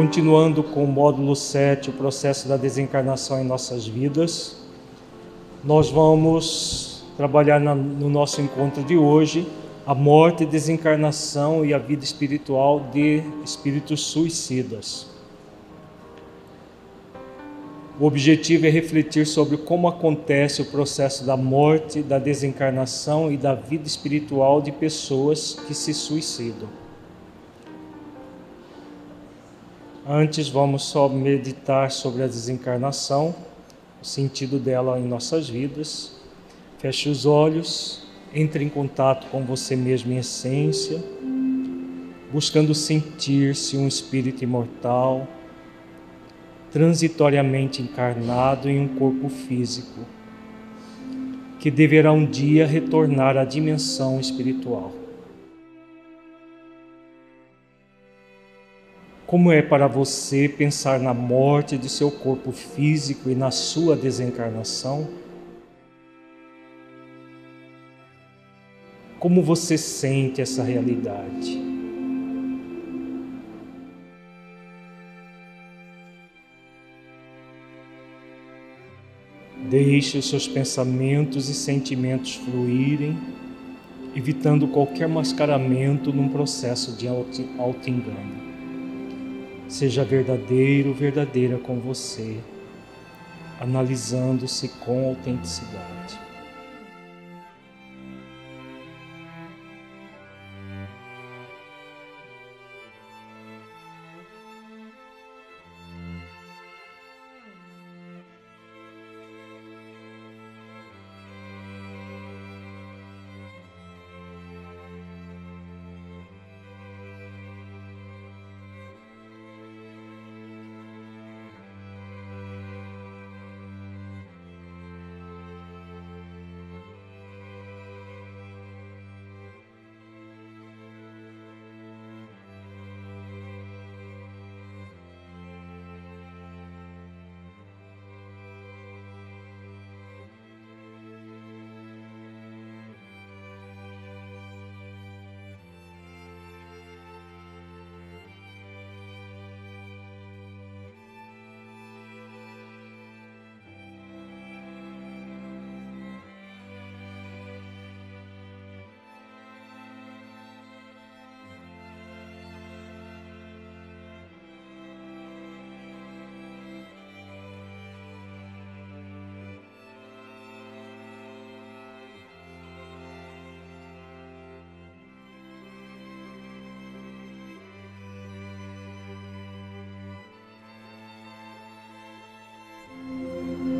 Continuando com o módulo 7, o processo da desencarnação em nossas vidas, nós vamos trabalhar na, no nosso encontro de hoje a morte, desencarnação e a vida espiritual de espíritos suicidas. O objetivo é refletir sobre como acontece o processo da morte, da desencarnação e da vida espiritual de pessoas que se suicidam. Antes, vamos só meditar sobre a desencarnação, o sentido dela em nossas vidas. Feche os olhos, entre em contato com você mesmo em essência, buscando sentir-se um espírito imortal transitoriamente encarnado em um corpo físico, que deverá um dia retornar à dimensão espiritual. Como é para você pensar na morte de seu corpo físico e na sua desencarnação? Como você sente essa realidade? Deixe os seus pensamentos e sentimentos fluírem, evitando qualquer mascaramento num processo de auto-engano. Seja verdadeiro, verdadeira com você, analisando-se com autenticidade.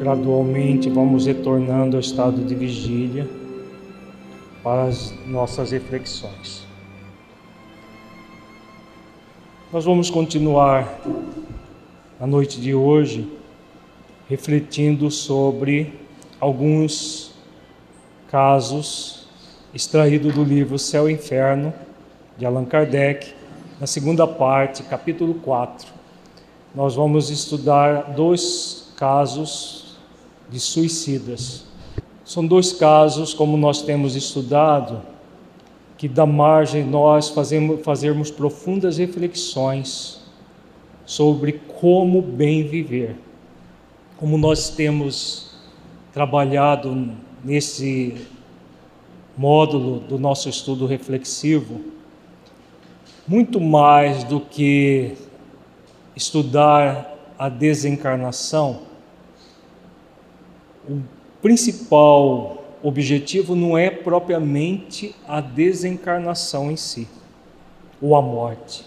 Gradualmente vamos retornando ao estado de vigília para as nossas reflexões. Nós vamos continuar na noite de hoje refletindo sobre alguns casos extraídos do livro Céu e Inferno de Allan Kardec, na segunda parte, capítulo 4. Nós vamos estudar dois casos de suicidas. São dois casos, como nós temos estudado, que dá margem nós fazemos, fazermos profundas reflexões sobre como bem viver. Como nós temos trabalhado nesse módulo do nosso estudo reflexivo, muito mais do que estudar a desencarnação, o principal objetivo não é propriamente a desencarnação em si, ou a morte.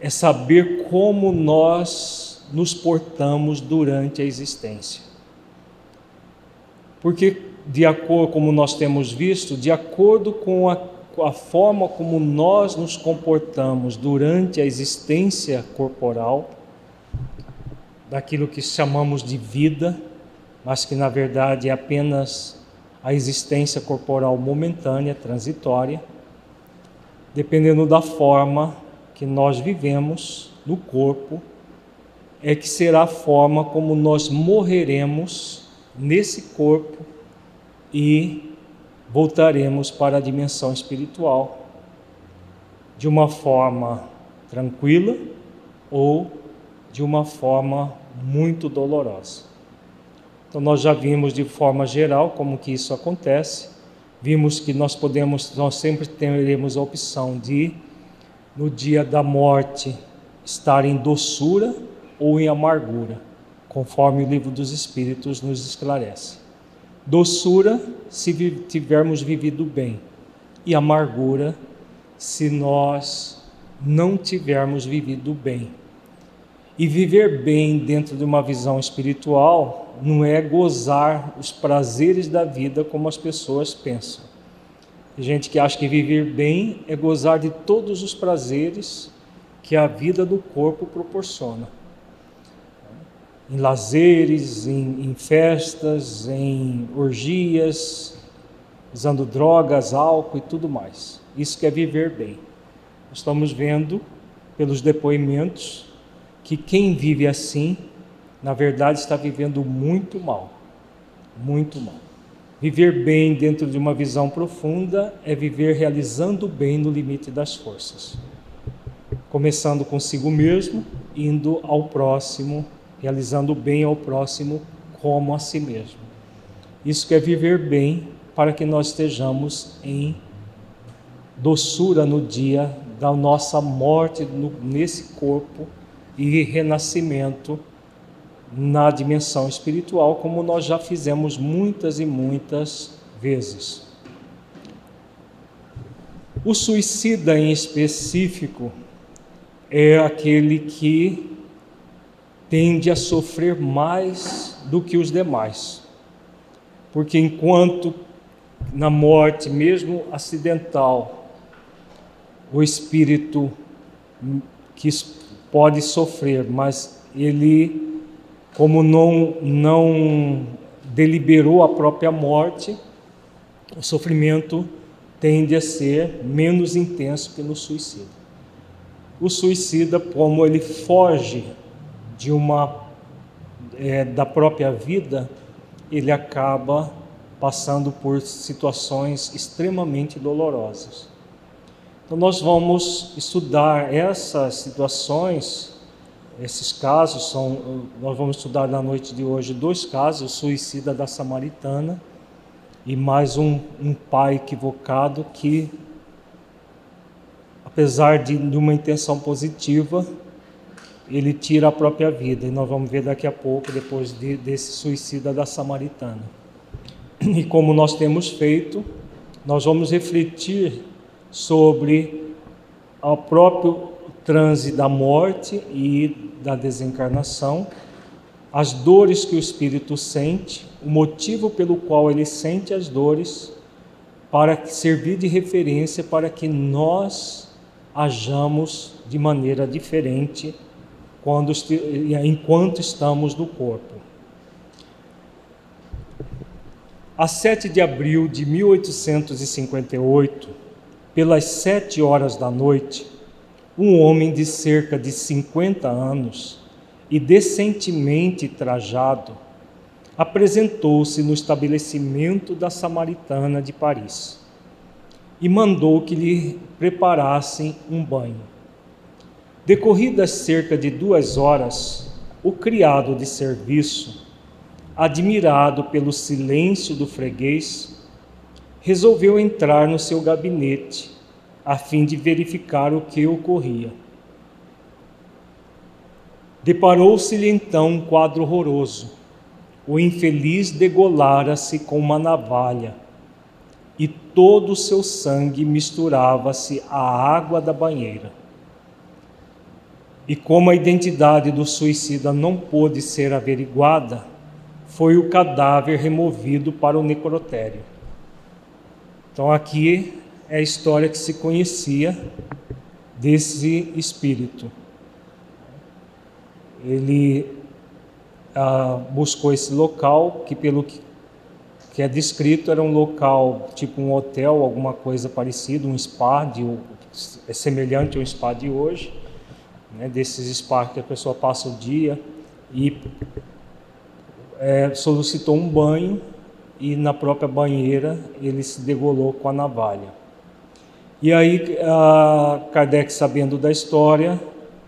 É saber como nós nos portamos durante a existência. Porque, de acordo como nós temos visto, de acordo com a, a forma como nós nos comportamos durante a existência corporal, daquilo que chamamos de vida, mas que na verdade é apenas a existência corporal momentânea, transitória, dependendo da forma que nós vivemos no corpo, é que será a forma como nós morreremos nesse corpo e voltaremos para a dimensão espiritual de uma forma tranquila, ou de uma forma muito dolorosa. Então nós já vimos de forma geral como que isso acontece. Vimos que nós podemos, nós sempre teremos a opção de no dia da morte estar em doçura ou em amargura, conforme o livro dos espíritos nos esclarece. Doçura se tivermos vivido bem e amargura se nós não tivermos vivido bem. E viver bem dentro de uma visão espiritual não é gozar os prazeres da vida como as pessoas pensam. Tem gente que acha que viver bem é gozar de todos os prazeres que a vida do corpo proporciona. Em lazeres, em, em festas, em orgias, usando drogas, álcool e tudo mais. Isso que é viver bem. Estamos vendo pelos depoimentos que quem vive assim, na verdade, está vivendo muito mal. Muito mal. Viver bem dentro de uma visão profunda é viver realizando bem no limite das forças. Começando consigo mesmo, indo ao próximo, realizando bem ao próximo como a si mesmo. Isso quer viver bem para que nós estejamos em doçura no dia da nossa morte nesse corpo e renascimento na dimensão espiritual, como nós já fizemos muitas e muitas vezes. O suicida em específico é aquele que tende a sofrer mais do que os demais. Porque enquanto na morte, mesmo acidental, o espírito que pode sofrer, mas ele, como não, não deliberou a própria morte, o sofrimento tende a ser menos intenso que no suicídio. O suicida, como ele foge de uma é, da própria vida, ele acaba passando por situações extremamente dolorosas. Então, nós vamos estudar essas situações, esses casos, são, nós vamos estudar na noite de hoje dois casos: o suicida da Samaritana e mais um, um pai equivocado que, apesar de, de uma intenção positiva, ele tira a própria vida. E nós vamos ver daqui a pouco, depois de, desse suicida da Samaritana. E como nós temos feito, nós vamos refletir sobre o próprio transe da morte e da desencarnação, as dores que o espírito sente, o motivo pelo qual ele sente as dores, para servir de referência para que nós hajamos de maneira diferente quando, enquanto estamos no corpo. A 7 de abril de 1858, pelas sete horas da noite, um homem de cerca de 50 anos e decentemente trajado apresentou-se no estabelecimento da Samaritana de Paris e mandou que lhe preparassem um banho. Decorridas cerca de duas horas, o criado de serviço admirado pelo silêncio do freguês, resolveu entrar no seu gabinete a fim de verificar o que ocorria. Deparou-se-lhe então um quadro horroroso. O infeliz degolara-se com uma navalha e todo o seu sangue misturava-se à água da banheira. E como a identidade do suicida não pôde ser averiguada, foi o cadáver removido para o necrotério. Então aqui é a história que se conhecia desse espírito. Ele ah, buscou esse local que pelo que, que é descrito era um local tipo um hotel, alguma coisa parecida, um spa de, é semelhante ao spa de hoje, né, desses spas que a pessoa passa o dia e é, solicitou um banho e na própria banheira ele se degolou com a navalha. E aí Kardec, sabendo da história,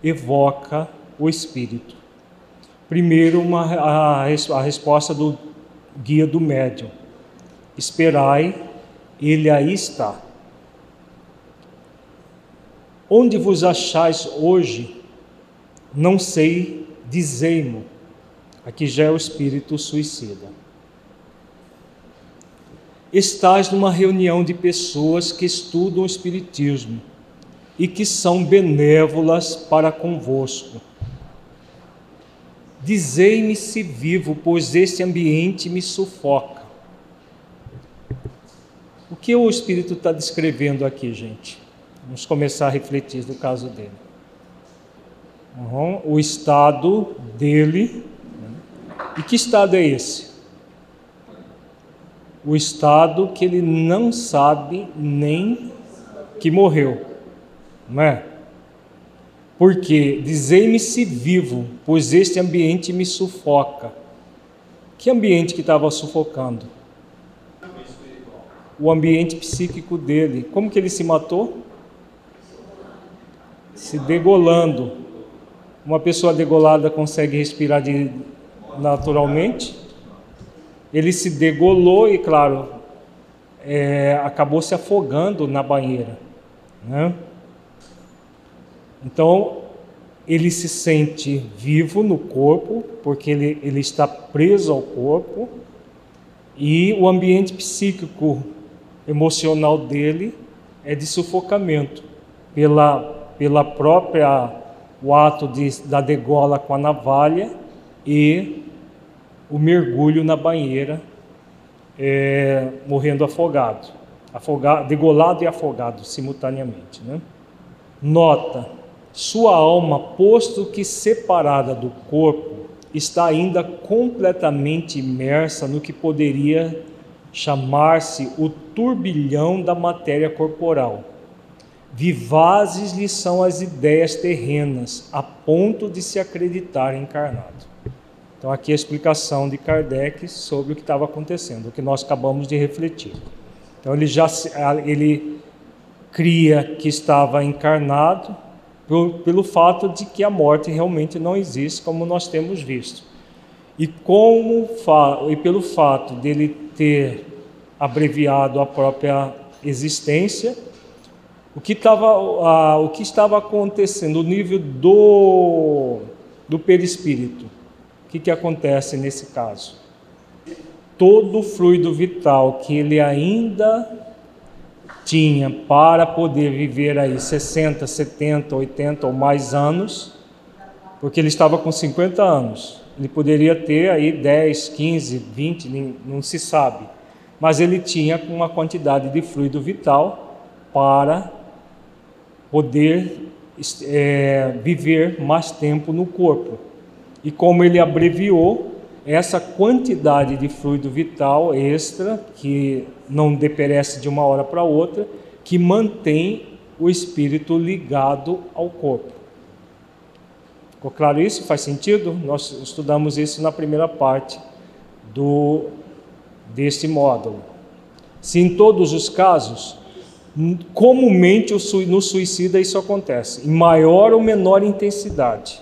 evoca o espírito. Primeiro, uma, a, a resposta do guia do médium: Esperai, ele aí está. Onde vos achais hoje, não sei, dizei-mo. Aqui já é o espírito suicida. Estás numa reunião de pessoas que estudam o Espiritismo e que são benévolas para convosco. Dizei-me se vivo, pois este ambiente me sufoca. O que o Espírito está descrevendo aqui, gente? Vamos começar a refletir no caso dele. Uhum. O estado dele. E que estado é esse? O estado que ele não sabe nem que morreu, não é? Porque dizei-me se vivo, pois este ambiente me sufoca. Que ambiente que estava sufocando? O ambiente psíquico dele. Como que ele se matou? Se degolando. Uma pessoa degolada consegue respirar de, naturalmente? Ele se degolou e, claro, é, acabou se afogando na banheira. Né? Então, ele se sente vivo no corpo, porque ele, ele está preso ao corpo, e o ambiente psíquico, emocional dele é de sufocamento, pela, pela própria o ato de, da degola com a navalha e o mergulho na banheira, é, morrendo afogado, afogado, degolado e afogado simultaneamente. Né? Nota sua alma, posto que separada do corpo, está ainda completamente imersa no que poderia chamar-se o turbilhão da matéria corporal. Vivazes lhe são as ideias terrenas, a ponto de se acreditar encarnado. Então, aqui a explicação de Kardec sobre o que estava acontecendo, o que nós acabamos de refletir. Então, ele já ele cria que estava encarnado, pelo fato de que a morte realmente não existe, como nós temos visto. E, como, e pelo fato dele ter abreviado a própria existência, o que, tava, o que estava acontecendo, o nível do, do perispírito, que, que acontece nesse caso? Todo o fluido vital que ele ainda tinha para poder viver aí 60, 70, 80 ou mais anos, porque ele estava com 50 anos. Ele poderia ter aí 10, 15, 20, não se sabe. Mas ele tinha uma quantidade de fluido vital para poder é, viver mais tempo no corpo. E como ele abreviou, essa quantidade de fluido vital extra, que não deperece de uma hora para outra, que mantém o espírito ligado ao corpo. Ficou claro isso? Faz sentido? Nós estudamos isso na primeira parte do deste módulo. Se em todos os casos, comumente no suicida isso acontece, em maior ou menor intensidade.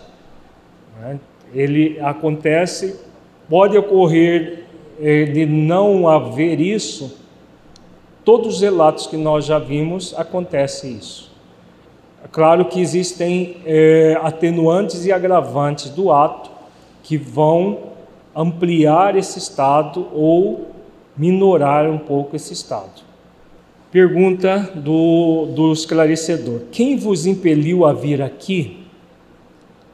Né? Ele acontece Pode ocorrer eh, de não haver isso, todos os relatos que nós já vimos, acontece isso. É claro que existem eh, atenuantes e agravantes do ato que vão ampliar esse estado ou minorar um pouco esse estado. Pergunta do, do esclarecedor: Quem vos impeliu a vir aqui?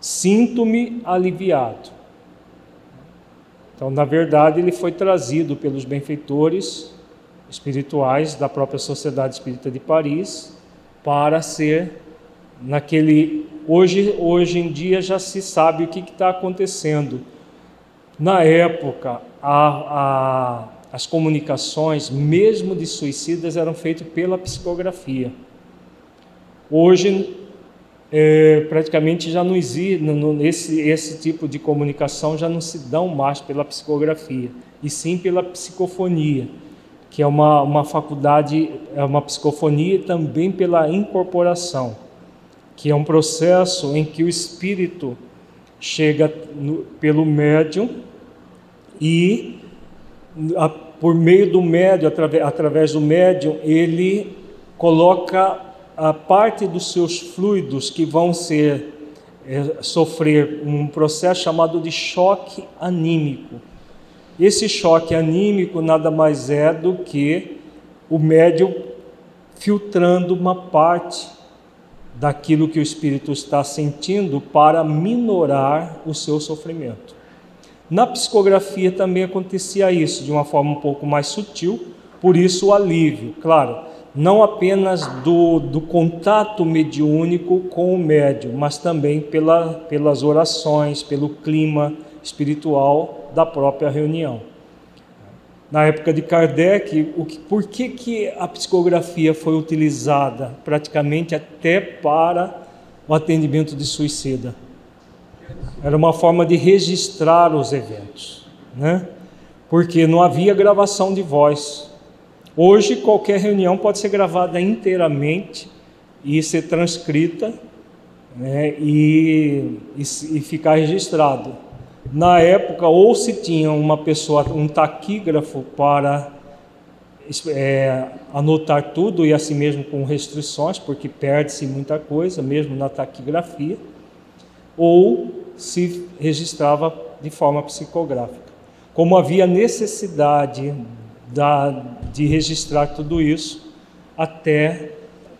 Sinto-me aliviado. Então, na verdade, ele foi trazido pelos benfeitores espirituais da própria Sociedade Espírita de Paris para ser naquele hoje hoje em dia já se sabe o que está acontecendo. Na época, a, a, as comunicações, mesmo de suicidas, eram feitas pela psicografia. Hoje é, praticamente já não existe, esse, esse tipo de comunicação já não se dão mais pela psicografia, e sim pela psicofonia, que é uma, uma faculdade, é uma psicofonia também pela incorporação. que é um processo em que o espírito chega no, pelo médium e a, por meio do médium, através, através do médium, ele coloca a parte dos seus fluidos que vão ser é, sofrer um processo chamado de choque anímico. Esse choque anímico nada mais é do que o médium filtrando uma parte daquilo que o espírito está sentindo para minorar o seu sofrimento. Na psicografia também acontecia isso de uma forma um pouco mais sutil, por isso o alívio, claro, não apenas do, do contato mediúnico com o médium, mas também pela, pelas orações, pelo clima espiritual da própria reunião. Na época de Kardec, o que, por que, que a psicografia foi utilizada praticamente até para o atendimento de suicida? Era uma forma de registrar os eventos, né? porque não havia gravação de voz. Hoje, qualquer reunião pode ser gravada inteiramente e ser transcrita né, e, e, e ficar registrado. Na época, ou se tinha uma pessoa, um taquígrafo para é, anotar tudo e assim mesmo com restrições, porque perde-se muita coisa, mesmo na taquigrafia, ou se registrava de forma psicográfica. Como havia necessidade da, de registrar tudo isso, até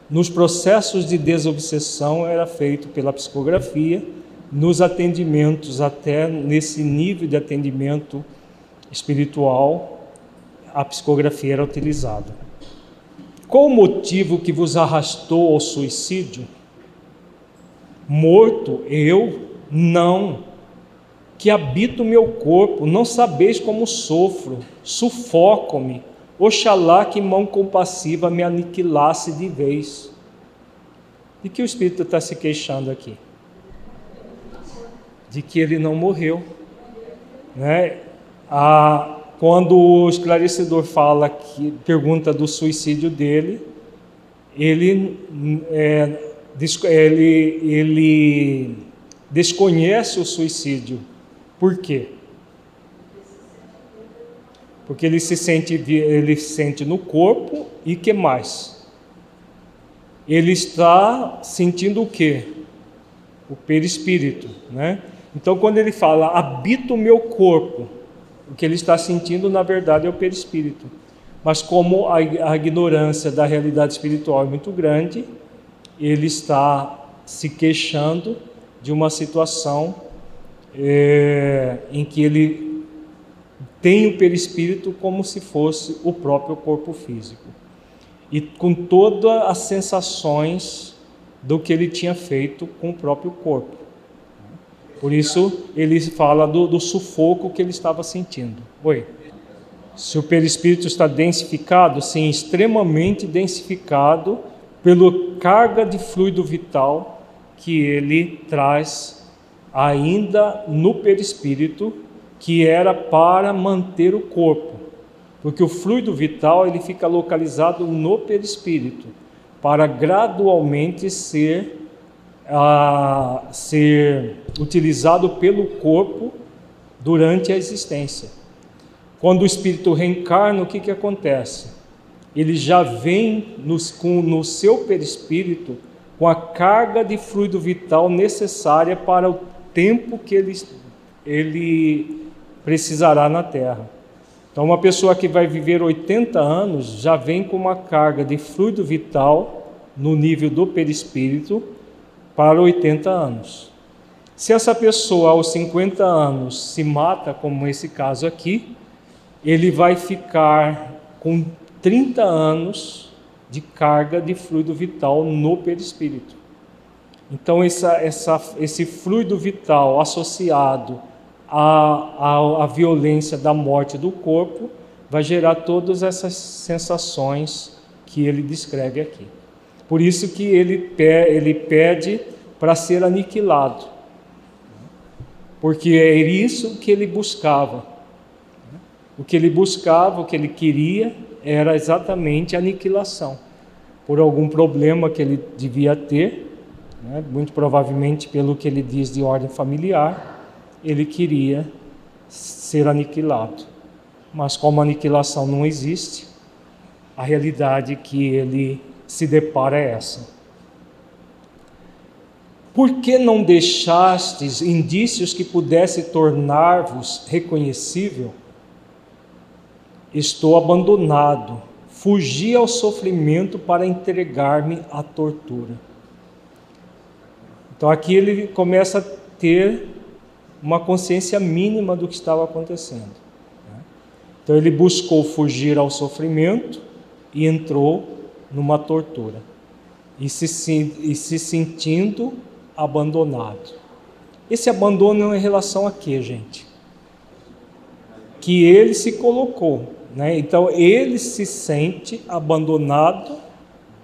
nos processos de desobsessão era feito pela psicografia, nos atendimentos, até nesse nível de atendimento espiritual, a psicografia era utilizada. Qual o motivo que vos arrastou ao suicídio? Morto eu? Não que habito o meu corpo, não sabeis como sofro, sufoco-me, oxalá que mão compassiva me aniquilasse de vez. De que o Espírito está se queixando aqui? De que ele não morreu. Né? Ah, quando o esclarecedor fala que pergunta do suicídio dele, ele, é, ele, ele desconhece o suicídio por quê? Porque ele se sente, ele se sente no corpo e que mais? Ele está sentindo o quê? O perispírito, né? Então, quando ele fala, habita o meu corpo, o que ele está sentindo, na verdade, é o perispírito. Mas como a, a ignorância da realidade espiritual é muito grande, ele está se queixando de uma situação é, em que ele tem o perispírito como se fosse o próprio corpo físico e com todas as sensações do que ele tinha feito com o próprio corpo. Por isso ele fala do, do sufoco que ele estava sentindo. Oi. Se o perispírito está densificado, sim, extremamente densificado pela carga de fluido vital que ele traz ainda no perispírito, que era para manter o corpo, porque o fluido vital ele fica localizado no perispírito, para gradualmente ser a ser utilizado pelo corpo durante a existência. Quando o espírito reencarna, o que, que acontece? Ele já vem nos, com, no seu perispírito com a carga de fluido vital necessária para tempo que ele, ele precisará na terra. Então, uma pessoa que vai viver 80 anos já vem com uma carga de fluido vital no nível do perispírito para 80 anos. Se essa pessoa aos 50 anos se mata, como esse caso aqui, ele vai ficar com 30 anos de carga de fluido vital no perispírito. Então, essa, essa, esse fluido vital associado à, à, à violência da morte do corpo vai gerar todas essas sensações que ele descreve aqui. Por isso que ele, ele pede para ser aniquilado, porque é isso que ele buscava. O que ele buscava, o que ele queria, era exatamente a aniquilação. Por algum problema que ele devia ter, né? muito provavelmente pelo que ele diz de ordem familiar, ele queria ser aniquilado. Mas como aniquilação não existe, a realidade que ele se depara é essa. Por que não deixastes indícios que pudesse tornar-vos reconhecível? Estou abandonado, fugi ao sofrimento para entregar-me à tortura. Então aqui ele começa a ter uma consciência mínima do que estava acontecendo. Né? Então ele buscou fugir ao sofrimento e entrou numa tortura e se, e se sentindo abandonado. Esse abandono é em relação a quê, gente? Que ele se colocou, né? Então ele se sente abandonado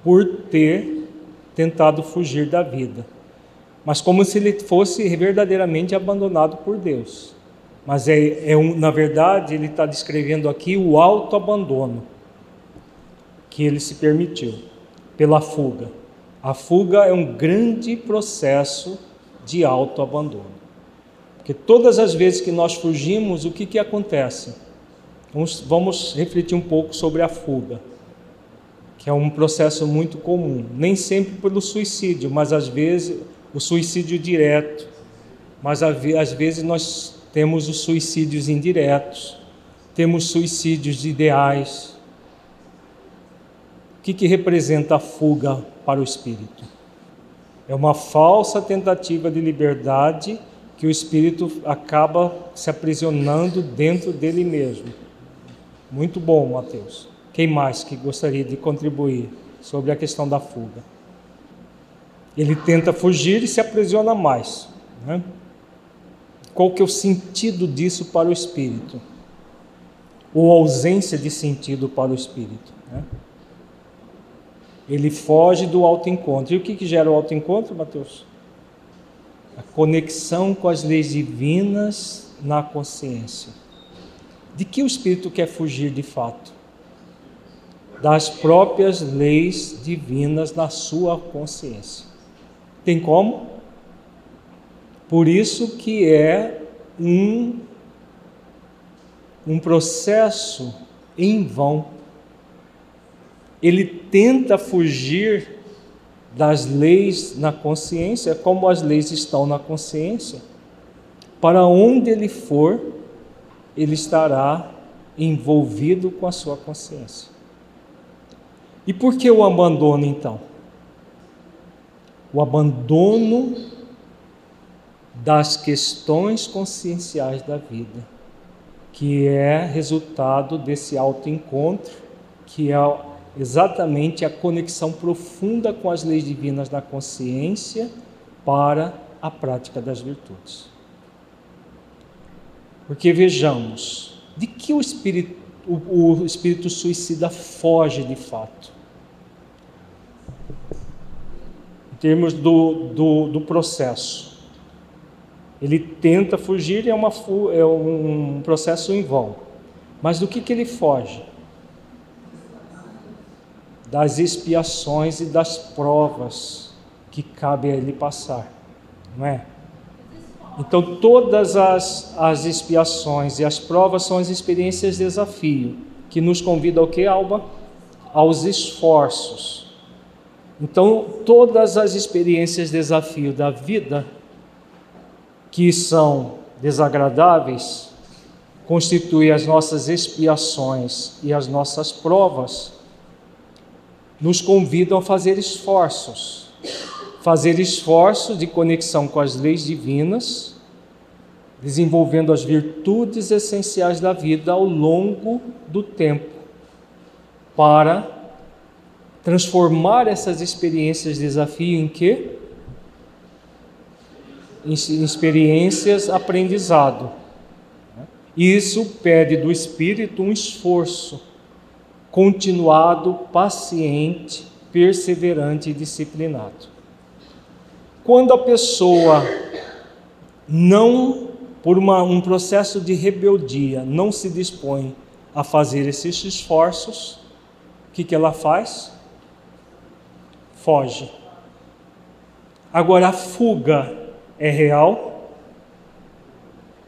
por ter tentado fugir da vida. Mas como se ele fosse verdadeiramente abandonado por Deus. Mas é, é um, na verdade ele está descrevendo aqui o autoabandono que ele se permitiu pela fuga. A fuga é um grande processo de autoabandono. Porque todas as vezes que nós fugimos, o que, que acontece? Vamos, vamos refletir um pouco sobre a fuga, que é um processo muito comum. Nem sempre pelo suicídio, mas às vezes o suicídio direto, mas às vezes nós temos os suicídios indiretos, temos suicídios ideais. O que, que representa a fuga para o espírito. É uma falsa tentativa de liberdade que o espírito acaba se aprisionando dentro dele mesmo. Muito bom, Mateus. Quem mais que gostaria de contribuir sobre a questão da fuga? Ele tenta fugir e se aprisiona mais. Né? Qual que é o sentido disso para o espírito? Ou ausência de sentido para o espírito? Né? Ele foge do autoencontro. E o que, que gera o autoencontro, Mateus? A conexão com as leis divinas na consciência. De que o espírito quer fugir de fato? Das próprias leis divinas na sua consciência. Tem como? Por isso que é um, um processo em vão ele tenta fugir das leis na consciência, como as leis estão na consciência. Para onde ele for, ele estará envolvido com a sua consciência. E por que o abandono então? O abandono das questões conscienciais da vida, que é resultado desse autoencontro, que é exatamente a conexão profunda com as leis divinas da consciência para a prática das virtudes. Porque vejamos, de que o espírito, o, o espírito suicida foge de fato? Em termos do, do, do processo. Ele tenta fugir, é, uma, é um processo em vão. Mas do que, que ele foge? das expiações e das provas que cabe a ele passar, não é? Então, todas as, as expiações e as provas são as experiências de desafio, que nos convida ao que, Alba? Aos esforços. Então, todas as experiências de desafio da vida, que são desagradáveis, constituem as nossas expiações e as nossas provas. Nos convidam a fazer esforços, fazer esforços de conexão com as leis divinas, desenvolvendo as virtudes essenciais da vida ao longo do tempo, para transformar essas experiências de desafio em quê? Em experiências aprendizado. Isso pede do espírito um esforço continuado, paciente, perseverante e disciplinado. Quando a pessoa não, por uma, um processo de rebeldia, não se dispõe a fazer esses esforços, o que, que ela faz? Foge. Agora, a fuga é real?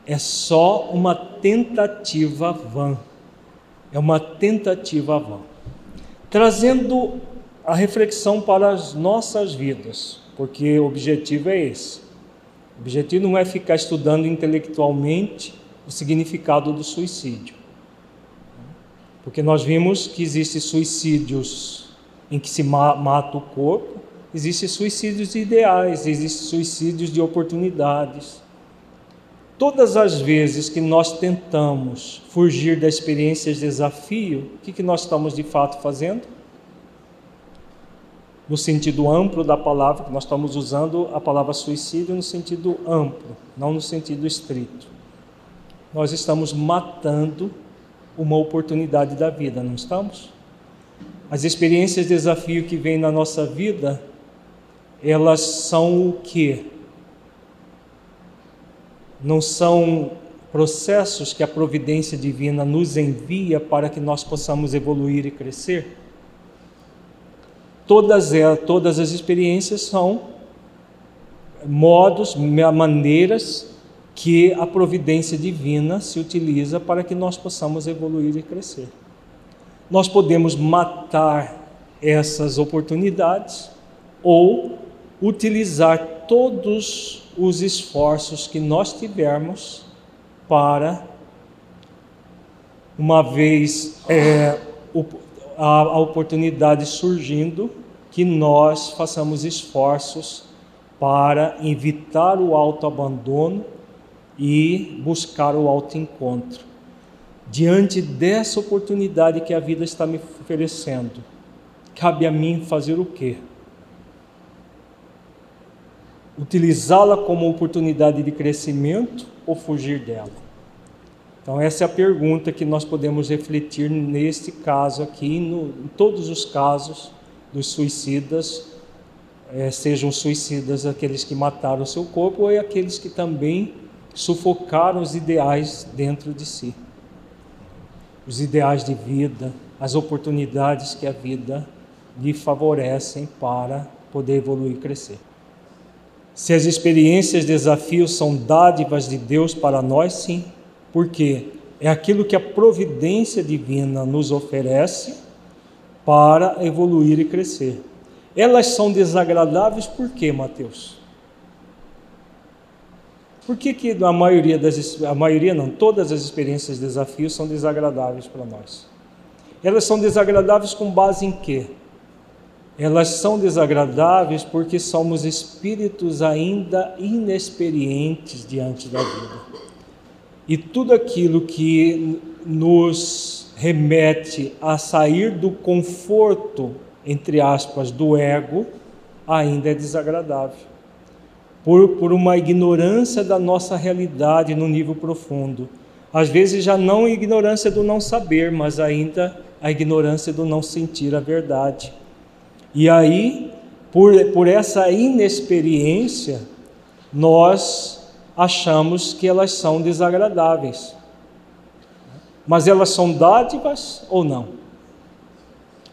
É só uma tentativa vã. É uma tentativa vã. Trazendo a reflexão para as nossas vidas, porque o objetivo é esse. O objetivo não é ficar estudando intelectualmente o significado do suicídio. Porque nós vimos que existem suicídios em que se mata o corpo, existem suicídios ideais, existem suicídios de oportunidades. Todas as vezes que nós tentamos fugir da experiência de desafio, o que, que nós estamos de fato fazendo? No sentido amplo da palavra, nós estamos usando a palavra suicídio no sentido amplo, não no sentido estrito. Nós estamos matando uma oportunidade da vida, não estamos? As experiências de desafio que vêm na nossa vida, elas são o que? Não são processos que a providência divina nos envia para que nós possamos evoluir e crescer? Todas, elas, todas as experiências são modos, maneiras que a providência divina se utiliza para que nós possamos evoluir e crescer. Nós podemos matar essas oportunidades ou utilizar todos os esforços que nós tivermos para, uma vez é, a, oportunidade surgindo, que nós façamos esforços para evitar o autoabandono e buscar o autoencontro. Diante dessa oportunidade que a vida está me oferecendo, cabe a mim fazer o quê? Utilizá-la como oportunidade de crescimento ou fugir dela? Então, essa é a pergunta que nós podemos refletir neste caso aqui, no, em todos os casos dos suicidas, é, sejam suicidas aqueles que mataram o seu corpo ou aqueles que também sufocaram os ideais dentro de si. Os ideais de vida, as oportunidades que a vida lhe favorecem para poder evoluir e crescer. Se as experiências, desafios são dádivas de Deus para nós, sim, porque é aquilo que a providência divina nos oferece para evoluir e crescer. Elas são desagradáveis por quê, Mateus? Por que, que a maioria das a maioria não, todas as experiências de desafios são desagradáveis para nós? Elas são desagradáveis com base em quê? Elas são desagradáveis porque somos espíritos ainda inexperientes diante da vida. E tudo aquilo que nos remete a sair do conforto, entre aspas, do ego, ainda é desagradável por, por uma ignorância da nossa realidade no nível profundo. Às vezes já não ignorância do não saber, mas ainda a ignorância do não sentir a verdade. E aí, por, por essa inexperiência, nós achamos que elas são desagradáveis. Mas elas são dádivas ou não?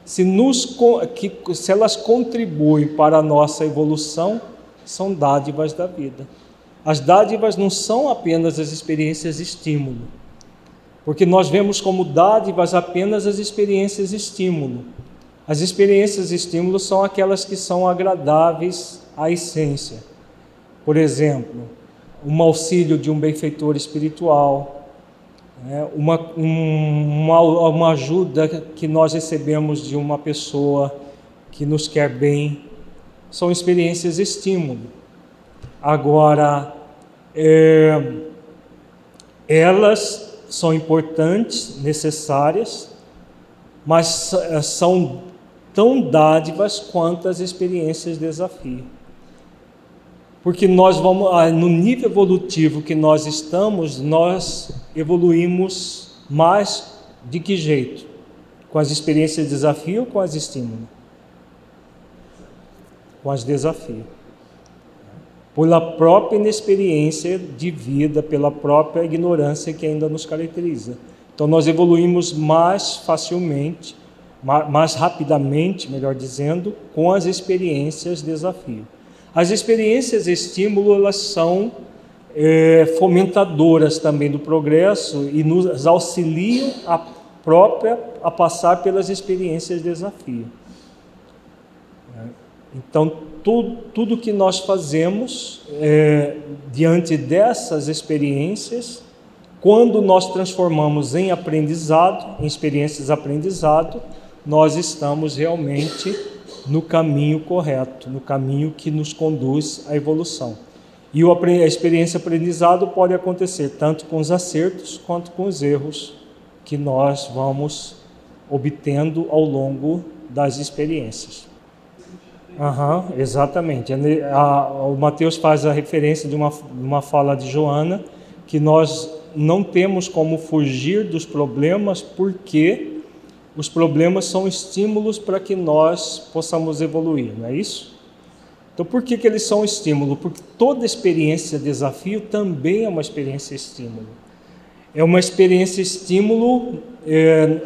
Se, nos, se elas contribuem para a nossa evolução, são dádivas da vida. As dádivas não são apenas as experiências estímulo, porque nós vemos como dádivas apenas as experiências estímulo. As experiências estímulo são aquelas que são agradáveis à essência. Por exemplo, um auxílio de um benfeitor espiritual, né? uma, um, uma, uma ajuda que nós recebemos de uma pessoa que nos quer bem, são experiências estímulo. Agora, é, elas são importantes, necessárias, mas é, são tão dádivas quanto as experiências de desafio. Porque nós vamos, ah, no nível evolutivo que nós estamos, nós evoluímos mais de que jeito? Com as experiências de desafio ou com as estímulos? Com as desafios. Pela própria inexperiência de vida, pela própria ignorância que ainda nos caracteriza. Então nós evoluímos mais facilmente, mais rapidamente, melhor dizendo, com as experiências de desafio. As experiências estímulo elas são é, fomentadoras também do progresso e nos auxiliam a própria a passar pelas experiências de desafio. Então, tudo, tudo que nós fazemos é, diante dessas experiências, quando nós transformamos em aprendizado, em experiências de aprendizado, nós estamos realmente no caminho correto, no caminho que nos conduz à evolução. E a experiência aprendizado pode acontecer tanto com os acertos quanto com os erros que nós vamos obtendo ao longo das experiências. Uhum, exatamente. o Mateus faz a referência de uma, uma fala de Joana que nós não temos como fugir dos problemas porque os problemas são estímulos para que nós possamos evoluir, não é isso? Então, por que, que eles são estímulo? Porque toda experiência desafio também é uma experiência estímulo. É uma experiência estímulo é,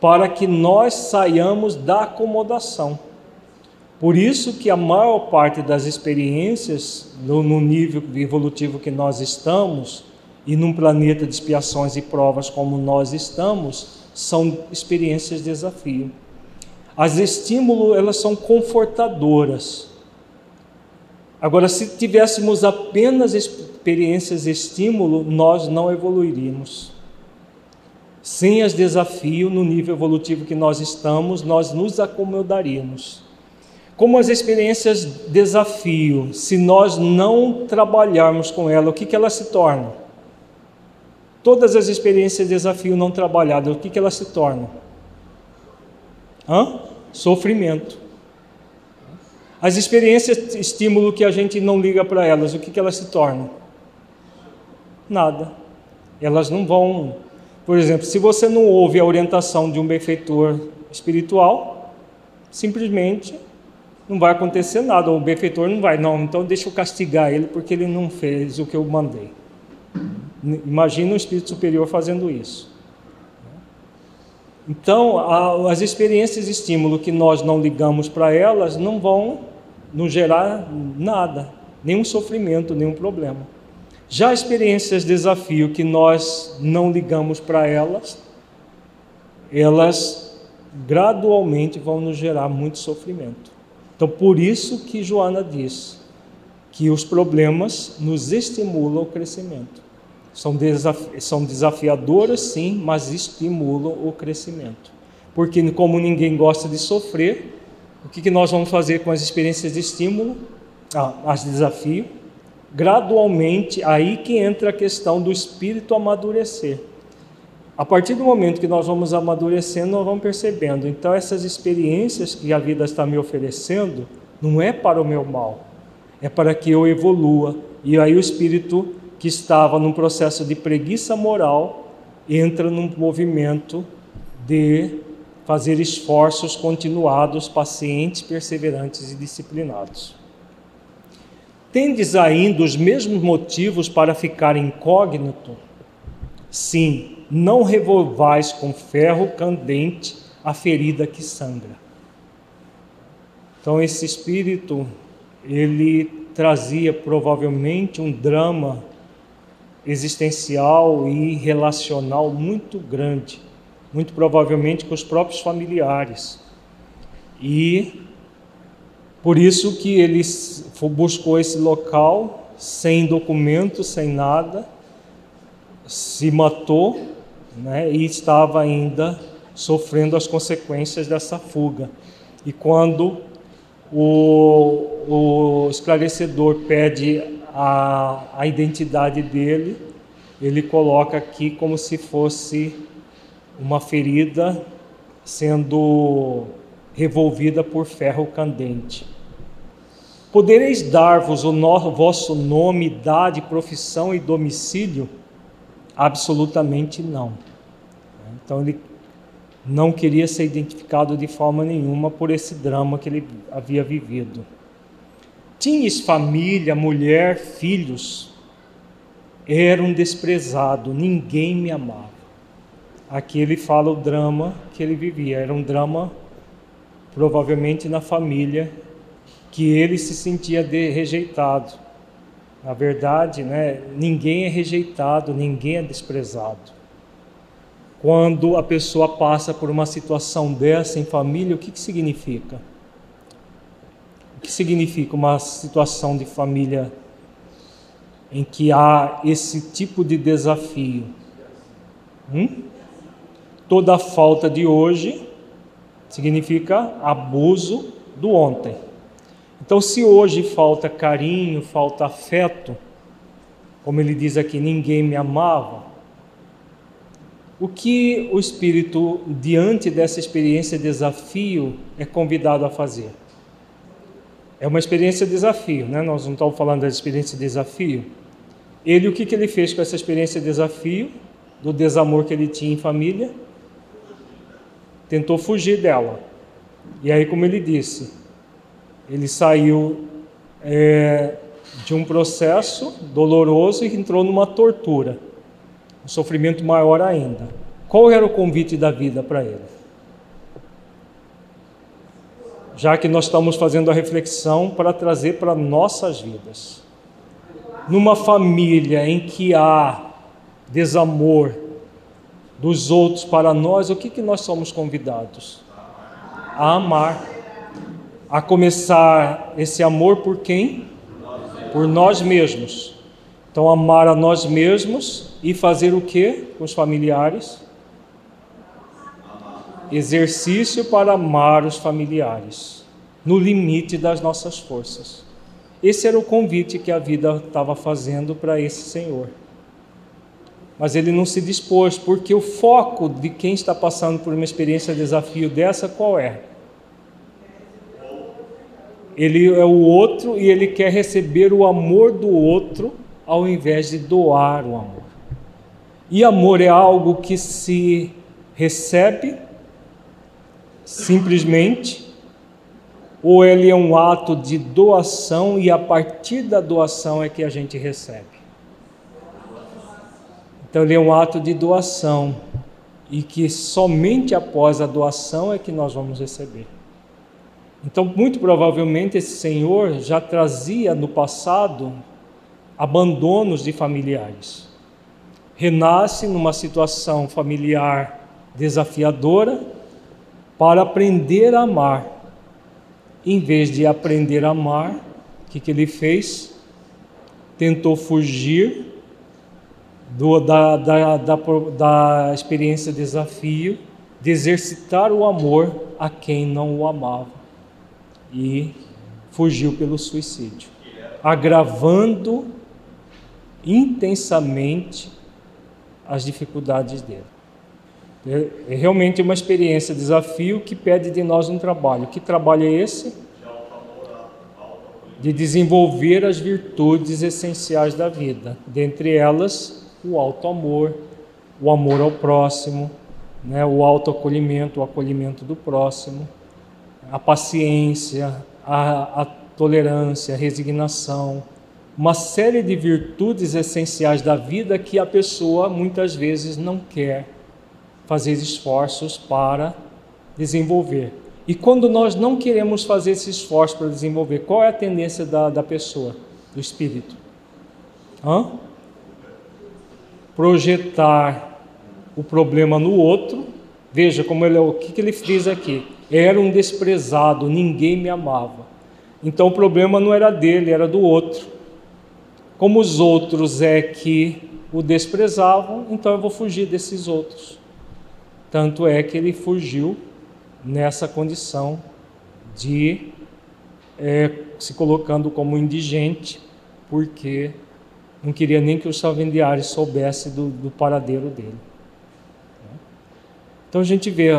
para que nós saiamos da acomodação. Por isso que a maior parte das experiências no, no nível evolutivo que nós estamos e num planeta de expiações e provas como nós estamos, são experiências de desafio. As estímulos, elas são confortadoras. Agora, se tivéssemos apenas experiências estímulo, nós não evoluiríamos. Sem as desafios no nível evolutivo que nós estamos, nós nos acomodaríamos. Como as experiências desafio, se nós não trabalharmos com ela, o que, que elas se tornam? Todas as experiências de desafio não trabalhadas, o que, que elas se tornam? Hã? Sofrimento. As experiências estímulo que a gente não liga para elas, o que, que elas se tornam? Nada. Elas não vão. Por exemplo, se você não ouve a orientação de um benfeitor espiritual, simplesmente não vai acontecer nada. O benfeitor não vai, não, então deixa eu castigar ele porque ele não fez o que eu mandei. Imagina um espírito superior fazendo isso. Então, as experiências de estímulo que nós não ligamos para elas não vão nos gerar nada, nenhum sofrimento, nenhum problema. Já experiências de desafio que nós não ligamos para elas, elas gradualmente vão nos gerar muito sofrimento. Então, por isso que Joana diz que os problemas nos estimulam o crescimento. São, desafi são desafiadoras, sim, mas estimulam o crescimento. Porque, como ninguém gosta de sofrer, o que, que nós vamos fazer com as experiências de estímulo, ah, as desafios? Gradualmente, aí que entra a questão do espírito amadurecer. A partir do momento que nós vamos amadurecendo, nós vamos percebendo. Então, essas experiências que a vida está me oferecendo, não é para o meu mal, é para que eu evolua. E aí o espírito que estava num processo de preguiça moral entra num movimento de fazer esforços continuados, pacientes, perseverantes e disciplinados. Tendes ainda os mesmos motivos para ficar incógnito? Sim, não revolvais com ferro candente a ferida que sangra. Então esse espírito, ele trazia provavelmente um drama existencial e relacional muito grande, muito provavelmente com os próprios familiares. E por isso que ele buscou esse local sem documento, sem nada, se matou né, e estava ainda sofrendo as consequências dessa fuga. E quando o, o esclarecedor pede a, a identidade dele, ele coloca aqui como se fosse uma ferida sendo revolvida por ferro candente. Podereis dar-vos o no, vosso nome, idade, profissão e domicílio? Absolutamente não. Então ele não queria ser identificado de forma nenhuma por esse drama que ele havia vivido. Tinhas família, mulher, filhos. Era um desprezado, ninguém me amava. Aqui ele fala o drama que ele vivia. Era um drama, provavelmente, na família que ele se sentia rejeitado. Na verdade, né, ninguém é rejeitado, ninguém é desprezado. Quando a pessoa passa por uma situação dessa em família, o que, que significa? O que significa uma situação de família em que há esse tipo de desafio? Hum? Toda falta de hoje significa abuso do ontem. Então, se hoje falta carinho, falta afeto, como ele diz aqui, ninguém me amava, o que o Espírito, diante dessa experiência de desafio, é convidado a fazer? É uma experiência de desafio, né? Nós não estamos falando da experiência de desafio. Ele, o que, que ele fez com essa experiência de desafio, do desamor que ele tinha em família? Tentou fugir dela. E aí, como ele disse, ele saiu é, de um processo doloroso e entrou numa tortura um sofrimento maior ainda. Qual era o convite da vida para ele? Já que nós estamos fazendo a reflexão para trazer para nossas vidas. Numa família em que há desamor dos outros para nós, o que, que nós somos convidados? A amar. A começar esse amor por quem? Por nós mesmos. Então, amar a nós mesmos e fazer o que com os familiares? Exercício para amar os familiares, no limite das nossas forças. Esse era o convite que a vida estava fazendo para esse senhor. Mas ele não se dispôs, porque o foco de quem está passando por uma experiência de desafio dessa, qual é? Ele é o outro e ele quer receber o amor do outro ao invés de doar o amor. E amor é algo que se recebe simplesmente, ou ele é um ato de doação e a partir da doação é que a gente recebe. Então ele é um ato de doação e que somente após a doação é que nós vamos receber. Então, muito provavelmente esse senhor já trazia no passado abandonos de familiares. Renasce numa situação familiar desafiadora para aprender a amar. Em vez de aprender a amar, o que, que ele fez? Tentou fugir do, da, da, da, da experiência de desafio, de exercitar o amor a quem não o amava. E fugiu pelo suicídio, agravando intensamente as dificuldades dele. É, é realmente uma experiência, desafio que pede de nós um trabalho. Que trabalho é esse? De desenvolver as virtudes essenciais da vida, dentre elas o alto amor, o amor ao próximo, né, o autoacolhimento, o acolhimento do próximo, a paciência, a, a tolerância, a resignação, uma série de virtudes essenciais da vida que a pessoa muitas vezes não quer fazer esforços para desenvolver. E quando nós não queremos fazer esse esforço para desenvolver, qual é a tendência da, da pessoa, do espírito? Hã? Projetar o problema no outro. Veja como ele, o que, que ele fez aqui. Era um desprezado, ninguém me amava. Então o problema não era dele, era do outro. Como os outros é que o desprezavam, então eu vou fugir desses outros. Tanto é que ele fugiu nessa condição de é, se colocando como indigente, porque não queria nem que os salvendiares soubessem do, do paradeiro dele. Então a gente vê,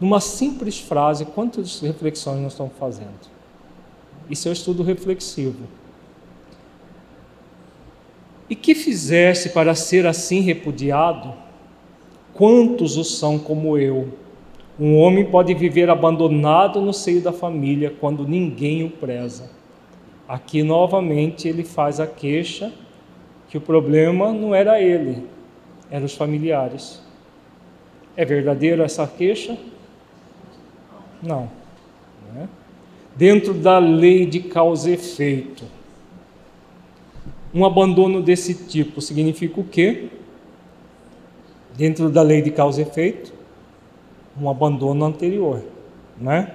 numa simples frase, quantas reflexões nós estamos fazendo. Isso é um estudo reflexivo. E que fizesse para ser assim repudiado? Quantos o são como eu? Um homem pode viver abandonado no seio da família quando ninguém o preza. Aqui novamente ele faz a queixa que o problema não era ele, eram os familiares. É verdadeira essa queixa? Não. não é? dentro da lei de causa e efeito. Um abandono desse tipo significa o quê? Dentro da lei de causa e efeito, um abandono anterior, né?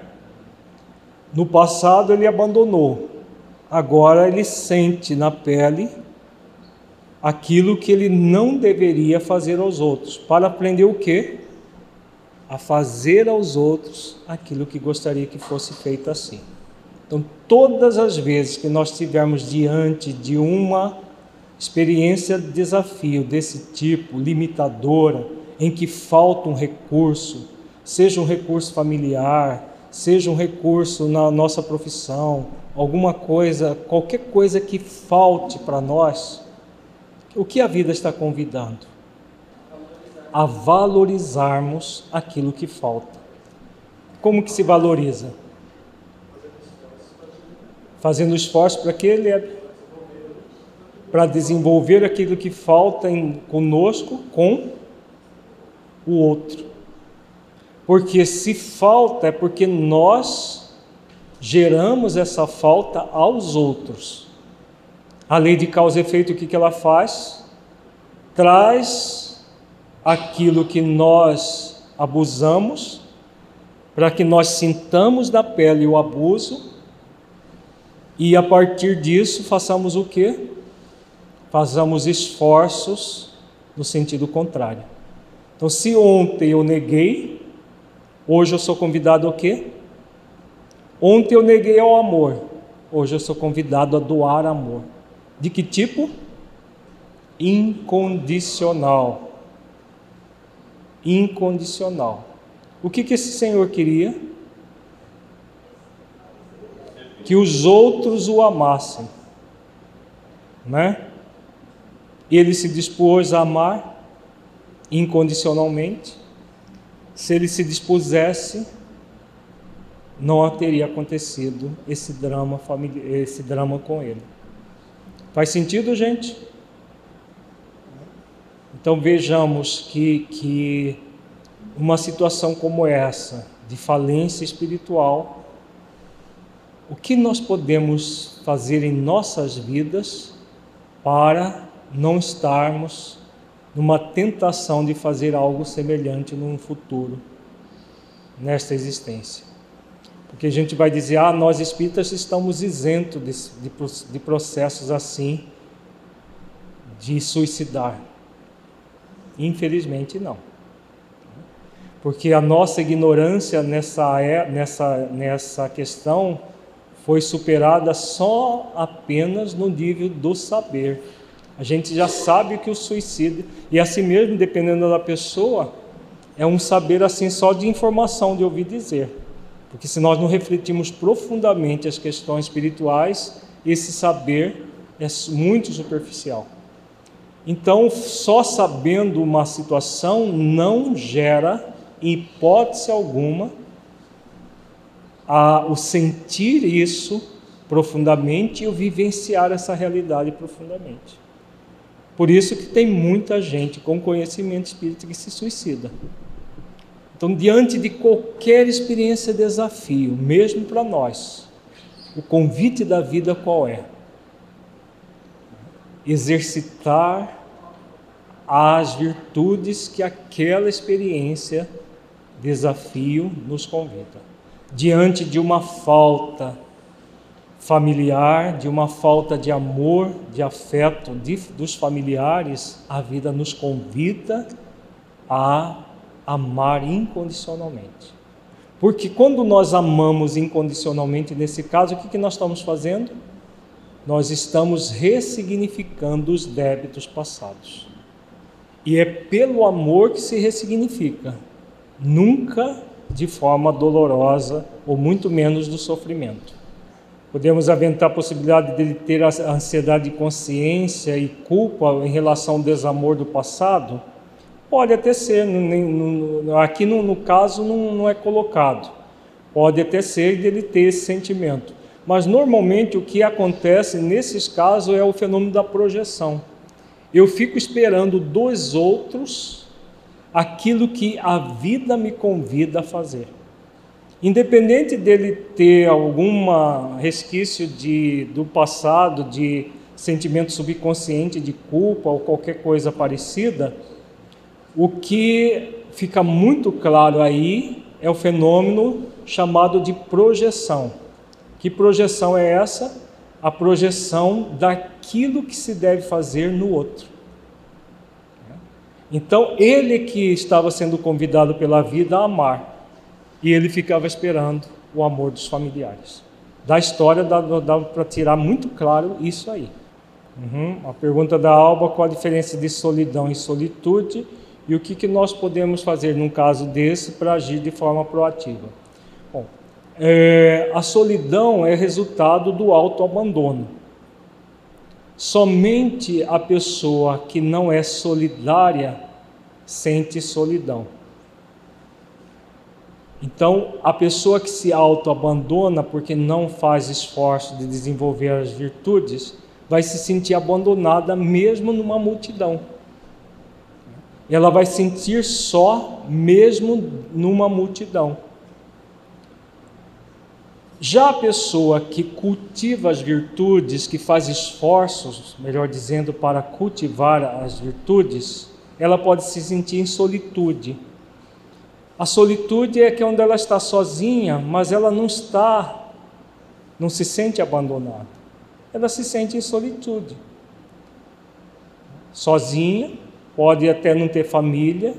No passado ele abandonou, agora ele sente na pele aquilo que ele não deveria fazer aos outros, para aprender o quê? A fazer aos outros aquilo que gostaria que fosse feito assim. Então, todas as vezes que nós estivermos diante de uma experiência de desafio desse tipo, limitadora, em que falta um recurso, seja um recurso familiar, seja um recurso na nossa profissão, alguma coisa, qualquer coisa que falte para nós, o que a vida está convidando? A valorizarmos aquilo que falta. Como que se valoriza? Fazendo esforço para que ele é para desenvolver aquilo que falta em conosco com o outro. Porque se falta é porque nós geramos essa falta aos outros. A lei de causa e efeito, o que, que ela faz? Traz aquilo que nós abusamos, para que nós sintamos da pele o abuso, e a partir disso façamos o que? Façamos esforços no sentido contrário. Então, se ontem eu neguei, hoje eu sou convidado a quê? Ontem eu neguei ao amor, hoje eu sou convidado a doar amor. De que tipo? Incondicional. Incondicional. O que, que esse Senhor queria? Que os outros o amassem, né? Ele se dispôs a amar incondicionalmente. Se ele se dispusesse, não teria acontecido esse drama, esse drama com ele. Faz sentido, gente? Então vejamos que, que uma situação como essa, de falência espiritual, o que nós podemos fazer em nossas vidas para não estarmos numa tentação de fazer algo semelhante num futuro, nesta existência? Porque a gente vai dizer, ah, nós espíritas estamos isentos de, de, de processos assim, de suicidar. Infelizmente, não. Porque a nossa ignorância nessa, é, nessa, nessa questão foi superada só apenas no nível do saber. A gente já sabe que o suicídio, e assim mesmo, dependendo da pessoa, é um saber assim só de informação, de ouvir dizer. Porque se nós não refletirmos profundamente as questões espirituais, esse saber é muito superficial. Então, só sabendo uma situação não gera, hipótese alguma, o sentir isso profundamente e o vivenciar essa realidade profundamente. Por isso que tem muita gente com conhecimento espírita que se suicida. Então, diante de qualquer experiência desafio, mesmo para nós, o convite da vida qual é? Exercitar as virtudes que aquela experiência, desafio, nos convida. Diante de uma falta familiar, de uma falta de amor, de afeto de, dos familiares, a vida nos convida a amar incondicionalmente. Porque quando nós amamos incondicionalmente, nesse caso, o que, que nós estamos fazendo? Nós estamos ressignificando os débitos passados. E é pelo amor que se ressignifica, nunca de forma dolorosa ou muito menos do sofrimento. Podemos aventar a possibilidade de ter a ansiedade de consciência e culpa em relação ao desamor do passado? Pode até ser, aqui no, caso não é colocado. Pode até ser dele ter esse sentimento. Mas normalmente o que acontece nesses casos é o fenômeno da projeção. Eu fico esperando dos outros aquilo que a vida me convida a fazer. independente dele ter alguma resquício de, do passado, de sentimento subconsciente de culpa ou qualquer coisa parecida, o que fica muito claro aí é o fenômeno chamado de projeção. Que projeção é essa? A projeção daquilo que se deve fazer no outro. Então, ele que estava sendo convidado pela vida a amar, e ele ficava esperando o amor dos familiares. Da história dá, dá para tirar muito claro isso aí. Uhum. A pergunta da Alba: qual a diferença de solidão e solitude? E o que, que nós podemos fazer num caso desse para agir de forma proativa? Bom, é, a solidão é resultado do autoabandono. Somente a pessoa que não é solidária sente solidão. Então, a pessoa que se autoabandona porque não faz esforço de desenvolver as virtudes, vai se sentir abandonada mesmo numa multidão. Ela vai sentir só mesmo numa multidão. Já a pessoa que cultiva as virtudes, que faz esforços, melhor dizendo, para cultivar as virtudes, ela pode se sentir em solitude. A solitude é que é onde ela está sozinha, mas ela não está, não se sente abandonada. Ela se sente em solitude. Sozinha, pode até não ter família,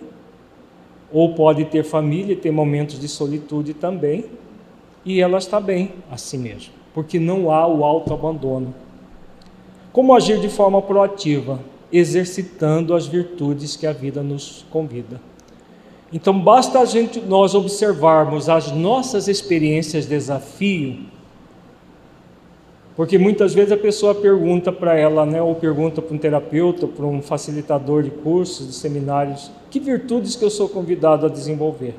ou pode ter família e ter momentos de solitude também, e ela está bem assim mesmo, porque não há o autoabandono. Como agir de forma proativa? Exercitando as virtudes que a vida nos convida. Então basta a gente nós observarmos as nossas experiências de desafio, porque muitas vezes a pessoa pergunta para ela, né, ou pergunta para um terapeuta, para um facilitador de cursos, de seminários, que virtudes que eu sou convidado a desenvolver.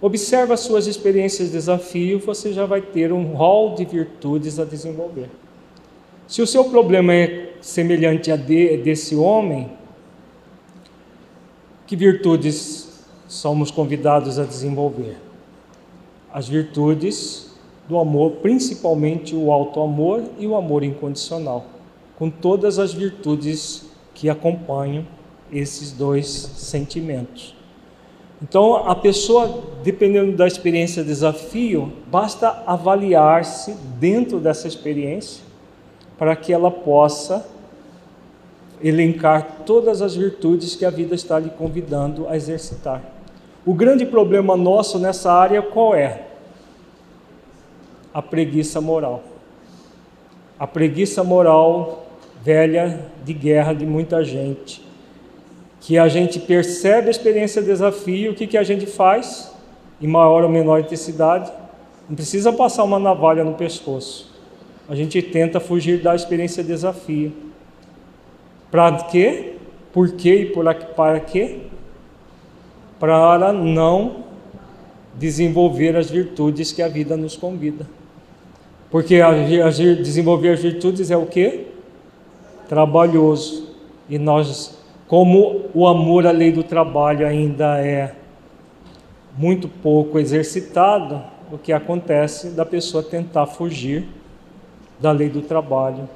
Observa as suas experiências de desafio, você já vai ter um rol de virtudes a desenvolver. Se o seu problema é semelhante a de, desse homem, que virtudes somos convidados a desenvolver? As virtudes do amor, principalmente o alto amor e o amor incondicional, com todas as virtudes que acompanham esses dois sentimentos. Então, a pessoa, dependendo da experiência desafio, basta avaliar-se dentro dessa experiência para que ela possa elencar todas as virtudes que a vida está lhe convidando a exercitar. O grande problema nosso nessa área qual é? A preguiça moral. A preguiça moral velha de guerra de muita gente que a gente percebe a experiência de desafio, o que, que a gente faz, em maior ou menor intensidade? Não precisa passar uma navalha no pescoço. A gente tenta fugir da experiência de desafio. Para quê? Por quê e por, para quê? Para não desenvolver as virtudes que a vida nos convida. Porque desenvolver as virtudes é o que? Trabalhoso. E nós como o amor à lei do trabalho ainda é muito pouco exercitado, o que acontece da pessoa tentar fugir da lei do trabalho.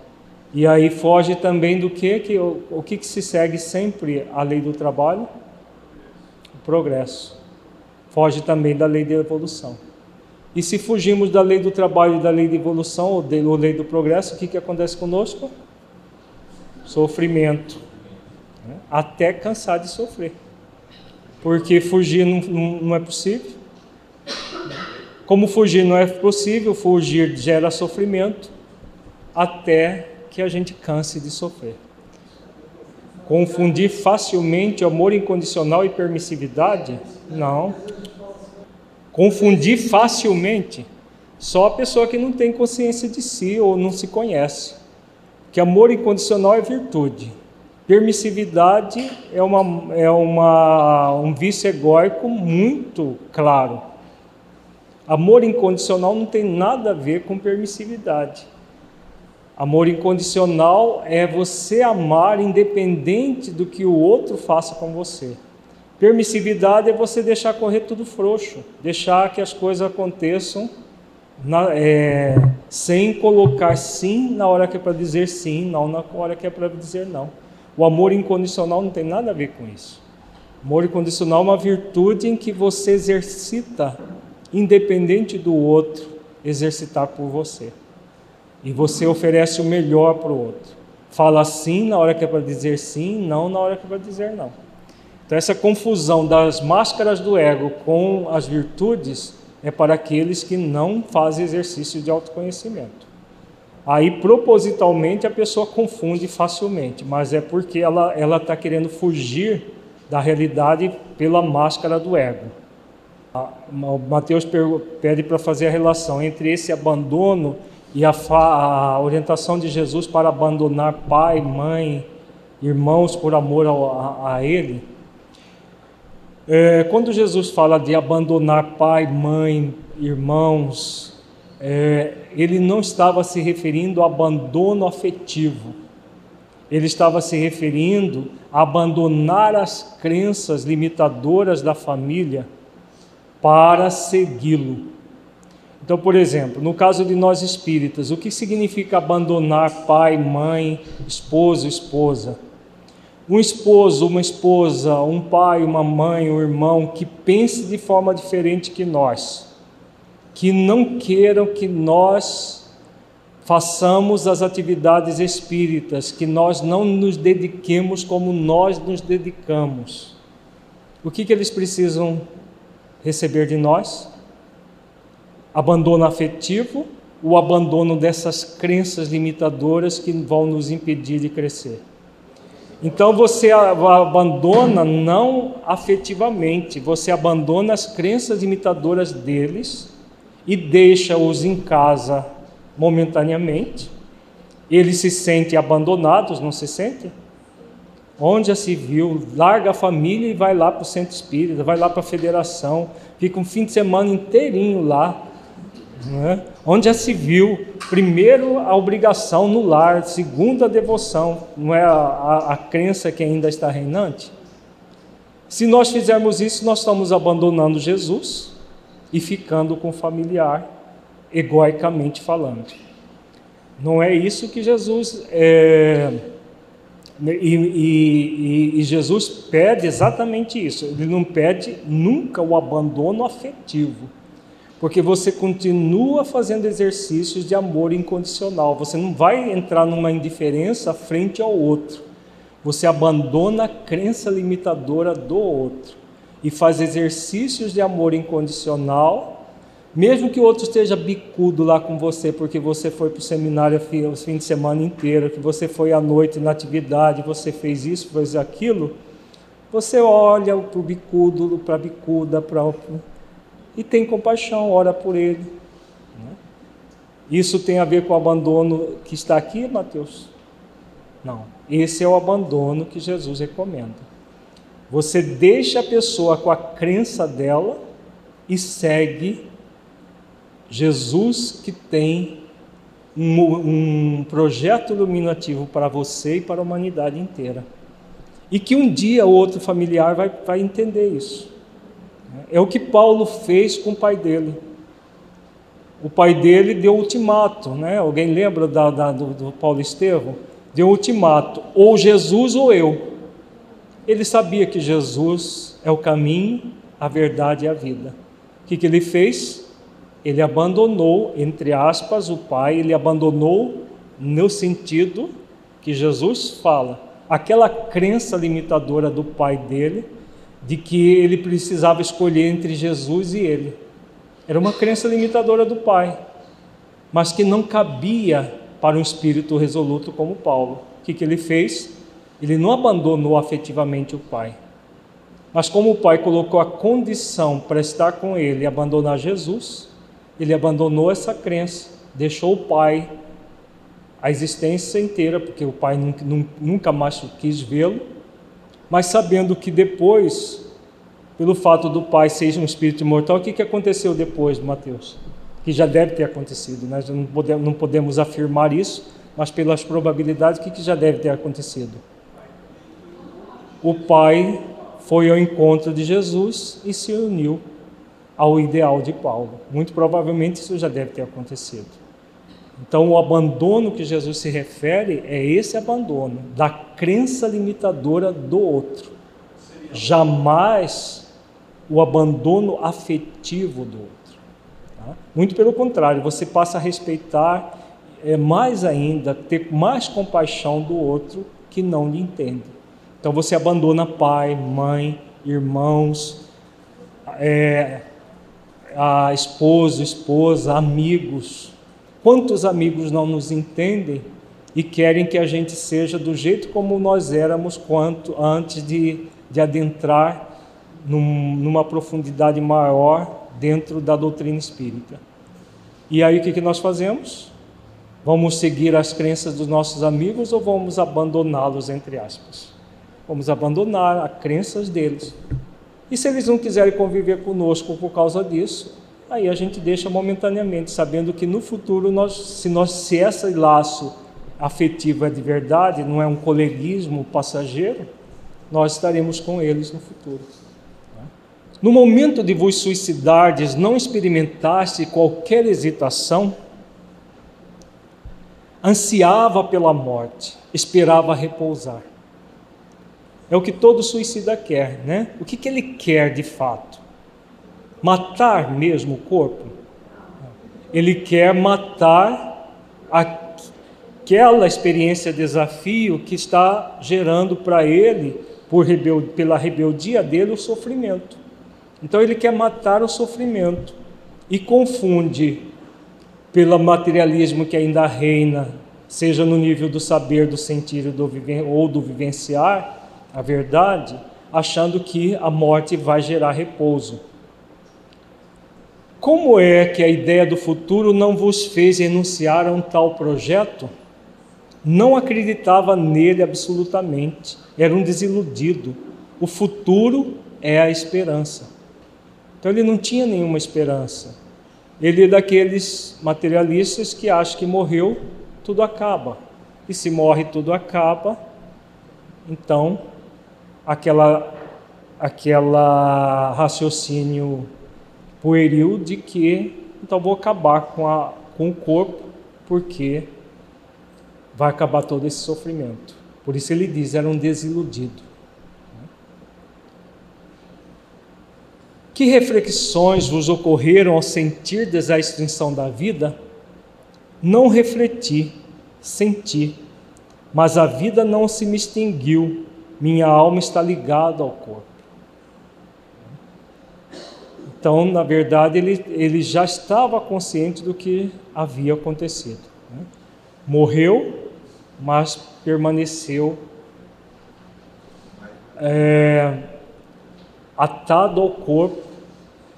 E aí foge também do que, que o, o que, que se segue sempre a lei do trabalho? O progresso. Foge também da lei da evolução. E se fugimos da lei do trabalho e da lei da evolução, ou da lei do progresso, o que, que acontece conosco? Sofrimento né? até cansar de sofrer. Porque fugir não, não, não é possível. Como fugir não é possível, fugir gera sofrimento até que a gente canse de sofrer. Confundir facilmente amor incondicional e permissividade? Não. Confundir facilmente só a pessoa que não tem consciência de si ou não se conhece. Que amor incondicional é virtude. Permissividade é, uma, é uma, um vício egóico muito claro. Amor incondicional não tem nada a ver com permissividade. Amor incondicional é você amar independente do que o outro faça com você. Permissividade é você deixar correr tudo frouxo, deixar que as coisas aconteçam na, é, sem colocar sim na hora que é para dizer sim, não na hora que é para dizer não. O amor incondicional não tem nada a ver com isso. O amor incondicional é uma virtude em que você exercita, independente do outro, exercitar por você. E você oferece o melhor para o outro. Fala sim na hora que é para dizer sim, não na hora que é para dizer não. Então, essa confusão das máscaras do ego com as virtudes é para aqueles que não fazem exercício de autoconhecimento. Aí, propositalmente, a pessoa confunde facilmente, mas é porque ela está querendo fugir da realidade pela máscara do ego. O Mateus pede para fazer a relação entre esse abandono e a, a orientação de Jesus para abandonar pai, mãe, irmãos por amor a, a Ele é, quando Jesus fala de abandonar pai, mãe, irmãos, é, ele não estava se referindo ao abandono afetivo, ele estava se referindo a abandonar as crenças limitadoras da família para segui-lo. Então, por exemplo, no caso de nós espíritas, o que significa abandonar pai, mãe, esposo, esposa? um esposo, uma esposa, um pai, uma mãe, um irmão que pense de forma diferente que nós, que não queiram que nós façamos as atividades espíritas, que nós não nos dediquemos como nós nos dedicamos. O que, que eles precisam receber de nós? Abandono afetivo, o abandono dessas crenças limitadoras que vão nos impedir de crescer. Então você abandona não afetivamente, você abandona as crenças imitadoras deles e deixa-os em casa momentaneamente. Eles se sentem abandonados, não se sentem? Onde já se viu, larga a família e vai lá para o centro espírita, vai lá para a federação, fica um fim de semana inteirinho lá, né? onde já se viu, primeiro, a obrigação no lar, segundo, a devoção, não é a, a, a crença que ainda está reinante? Se nós fizermos isso, nós estamos abandonando Jesus e ficando com o familiar, egoicamente falando. Não é isso que Jesus. É, e, e, e, Jesus pede exatamente isso. Ele não pede nunca o abandono afetivo porque você continua fazendo exercícios de amor incondicional. Você não vai entrar numa indiferença frente ao outro. Você abandona a crença limitadora do outro e faz exercícios de amor incondicional, mesmo que o outro esteja bicudo lá com você, porque você foi para o seminário o fim de semana inteiro, que você foi à noite na atividade, você fez isso, fez aquilo. Você olha para o bicudo, para a bicuda, para e tem compaixão, ora por ele. Né? Isso tem a ver com o abandono que está aqui, Mateus? Não. Esse é o abandono que Jesus recomenda. Você deixa a pessoa com a crença dela e segue Jesus que tem um, um, projeto iluminativo para você e para a humanidade inteira. E que um dia outro familiar vai, vai entender isso. É o que Paulo fez com o pai dele. O pai dele deu ultimato, né? Alguém lembra da, da, do, do Paulo Estevão? Deu ultimato, ou Jesus ou eu. Ele sabia que Jesus é o caminho, a verdade e a vida. O que, que ele fez? Ele abandonou, entre aspas, o pai, ele abandonou no sentido que Jesus fala, aquela crença limitadora do pai dele, de que ele precisava escolher entre Jesus e ele. Era uma crença limitadora do pai, mas que não cabia para um espírito resoluto como Paulo. O que, que ele fez? Ele não abandonou afetivamente o pai, mas como o pai colocou a condição para estar com ele e abandonar Jesus, ele abandonou essa crença, deixou o pai a existência inteira, porque o pai nunca mais quis vê-lo, mas sabendo que depois, pelo fato do pai ser um espírito imortal, o que, que aconteceu depois, Mateus? Que já deve ter acontecido, nós né? não podemos, não podemos afirmar isso, mas pelas probabilidades, o que, que já deve ter acontecido? O pai foi ao encontro de Jesus e se uniu ao ideal de Paulo. Muito provavelmente isso já deve ter acontecido. Então, o abandono que Jesus se refere é esse abandono da crença limitadora do outro. Jamais o abandono afetivo do outro. Tá? Muito pelo contrário, você passa a respeitar é, mais ainda, ter mais compaixão do outro que não lhe entende. Então você abandona pai, mãe, irmãos, é, a esposo, esposa, amigos. Quantos amigos não nos entendem e querem que a gente seja do jeito como nós éramos quanto antes de, de adentrar num, numa profundidade maior dentro da doutrina espírita. E aí o que, que nós fazemos? Vamos seguir as crenças dos nossos amigos ou vamos abandoná-los, entre aspas? Vamos abandonar as crenças deles. E se eles não quiserem conviver conosco por causa disso, aí a gente deixa momentaneamente, sabendo que no futuro, nós, se, nós, se esse laço afetivo é de verdade, não é um coleguismo passageiro, nós estaremos com eles no futuro. No momento de vos suicidardes, não experimentaste qualquer hesitação? Ansiava pela morte, esperava repousar. É o que todo suicida quer, né? O que, que ele quer de fato? Matar mesmo o corpo? Ele quer matar aquela experiência desafio que está gerando para ele, por rebel, pela rebeldia dele, o sofrimento. Então ele quer matar o sofrimento e confunde pelo materialismo que ainda reina, seja no nível do saber, do sentir ou do vivenciar, a verdade, achando que a morte vai gerar repouso. Como é que a ideia do futuro não vos fez renunciar a um tal projeto? Não acreditava nele absolutamente, era um desiludido. O futuro é a esperança. Então ele não tinha nenhuma esperança. Ele é daqueles materialistas que acham que morreu, tudo acaba. E se morre, tudo acaba. Então aquela, aquela raciocínio pueril de que então vou acabar com, a, com o corpo porque vai acabar todo esse sofrimento. Por isso ele diz, era um desiludido. Que reflexões vos ocorreram ao sentir a extinção da vida? Não refleti, senti, mas a vida não se me extinguiu, minha alma está ligada ao corpo. Então, na verdade, ele, ele já estava consciente do que havia acontecido. Né? Morreu, mas permaneceu é, atado ao corpo,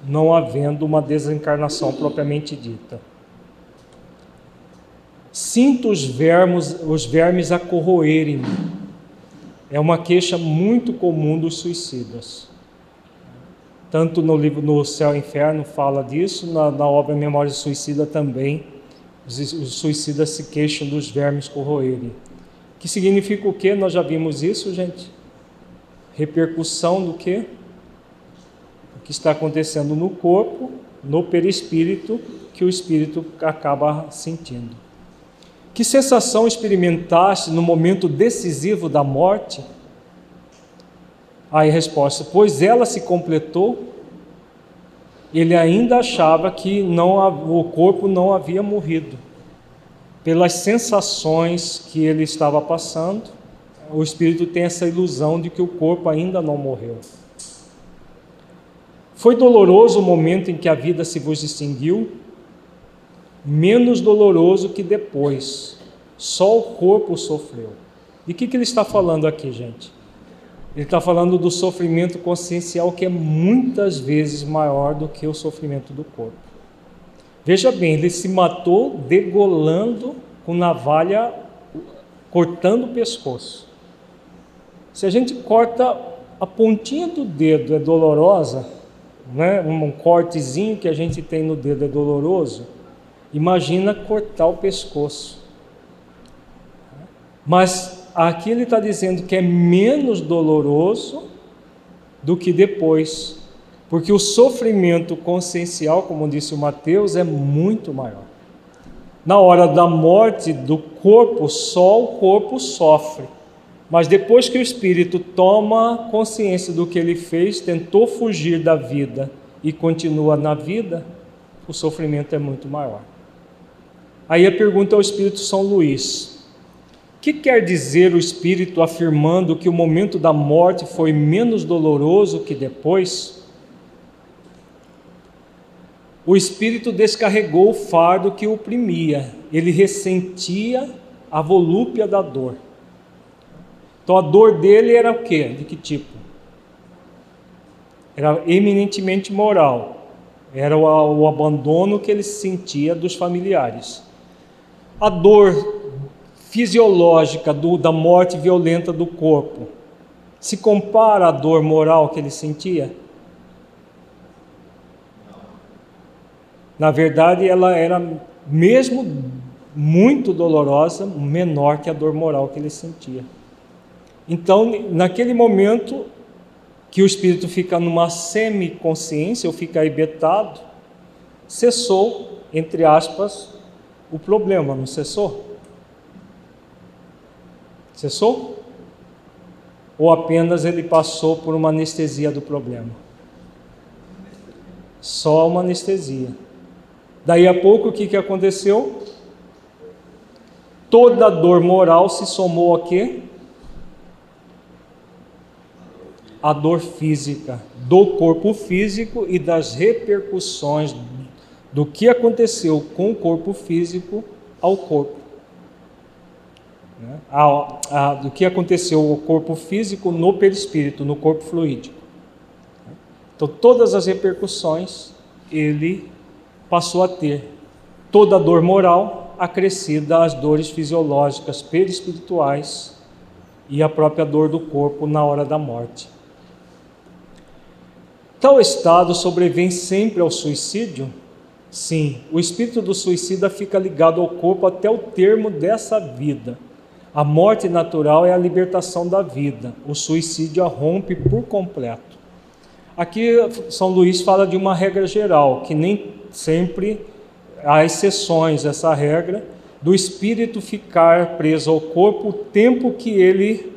não havendo uma desencarnação propriamente dita. Sinto os vermes, os vermes a corroerem-me é uma queixa muito comum dos suicidas. Tanto no livro No Céu e Inferno fala disso, na, na obra Memória Suicida também, os, os suicidas se queixam dos vermes corroerem. Que significa o que? Nós já vimos isso, gente? Repercussão do que? O que está acontecendo no corpo, no perispírito, que o espírito acaba sentindo. Que sensação experimentaste no momento decisivo da morte? Aí a resposta: Pois ela se completou. Ele ainda achava que não, o corpo não havia morrido. Pelas sensações que ele estava passando, o espírito tem essa ilusão de que o corpo ainda não morreu. Foi doloroso o momento em que a vida se vos extinguiu? Menos doloroso que depois. Só o corpo sofreu. E que, que ele está falando aqui, gente? Ele está falando do sofrimento consciencial que é muitas vezes maior do que o sofrimento do corpo. Veja bem, ele se matou degolando com navalha, cortando o pescoço. Se a gente corta a pontinha do dedo, é dolorosa, né? um cortezinho que a gente tem no dedo é doloroso. Imagina cortar o pescoço. Mas aqui ele está dizendo que é menos doloroso do que depois, porque o sofrimento consciencial, como disse o Mateus, é muito maior. Na hora da morte do corpo, só o corpo sofre. Mas depois que o espírito toma consciência do que ele fez, tentou fugir da vida e continua na vida, o sofrimento é muito maior. Aí a pergunta ao Espírito São Luís: o que quer dizer o Espírito afirmando que o momento da morte foi menos doloroso que depois? O Espírito descarregou o fardo que o oprimia, ele ressentia a volúpia da dor. Então a dor dele era o quê? De que tipo? Era eminentemente moral. Era o, o abandono que ele sentia dos familiares. A dor fisiológica do, da morte violenta do corpo se compara à dor moral que ele sentia? Na verdade, ela era mesmo muito dolorosa, menor que a dor moral que ele sentia. Então, naquele momento que o espírito fica numa semiconsciência, ou fica ibetado, cessou, entre aspas, o problema, não cessou? Cessou? Ou apenas ele passou por uma anestesia do problema? Só uma anestesia. Daí a pouco o que, que aconteceu? Toda dor moral se somou a quê? A dor física, do corpo físico e das repercussões do que aconteceu com o corpo físico ao corpo. Né? A, a, do que aconteceu ao corpo físico no perispírito, no corpo fluídico. Então, todas as repercussões ele passou a ter toda a dor moral acrescida às dores fisiológicas perispirituais e a própria dor do corpo na hora da morte. Tal estado sobrevém sempre ao suicídio? Sim, o espírito do suicida fica ligado ao corpo até o termo dessa vida. A morte natural é a libertação da vida, o suicídio a rompe por completo. Aqui São Luís fala de uma regra geral, que nem sempre há exceções essa regra do espírito ficar preso ao corpo o tempo que ele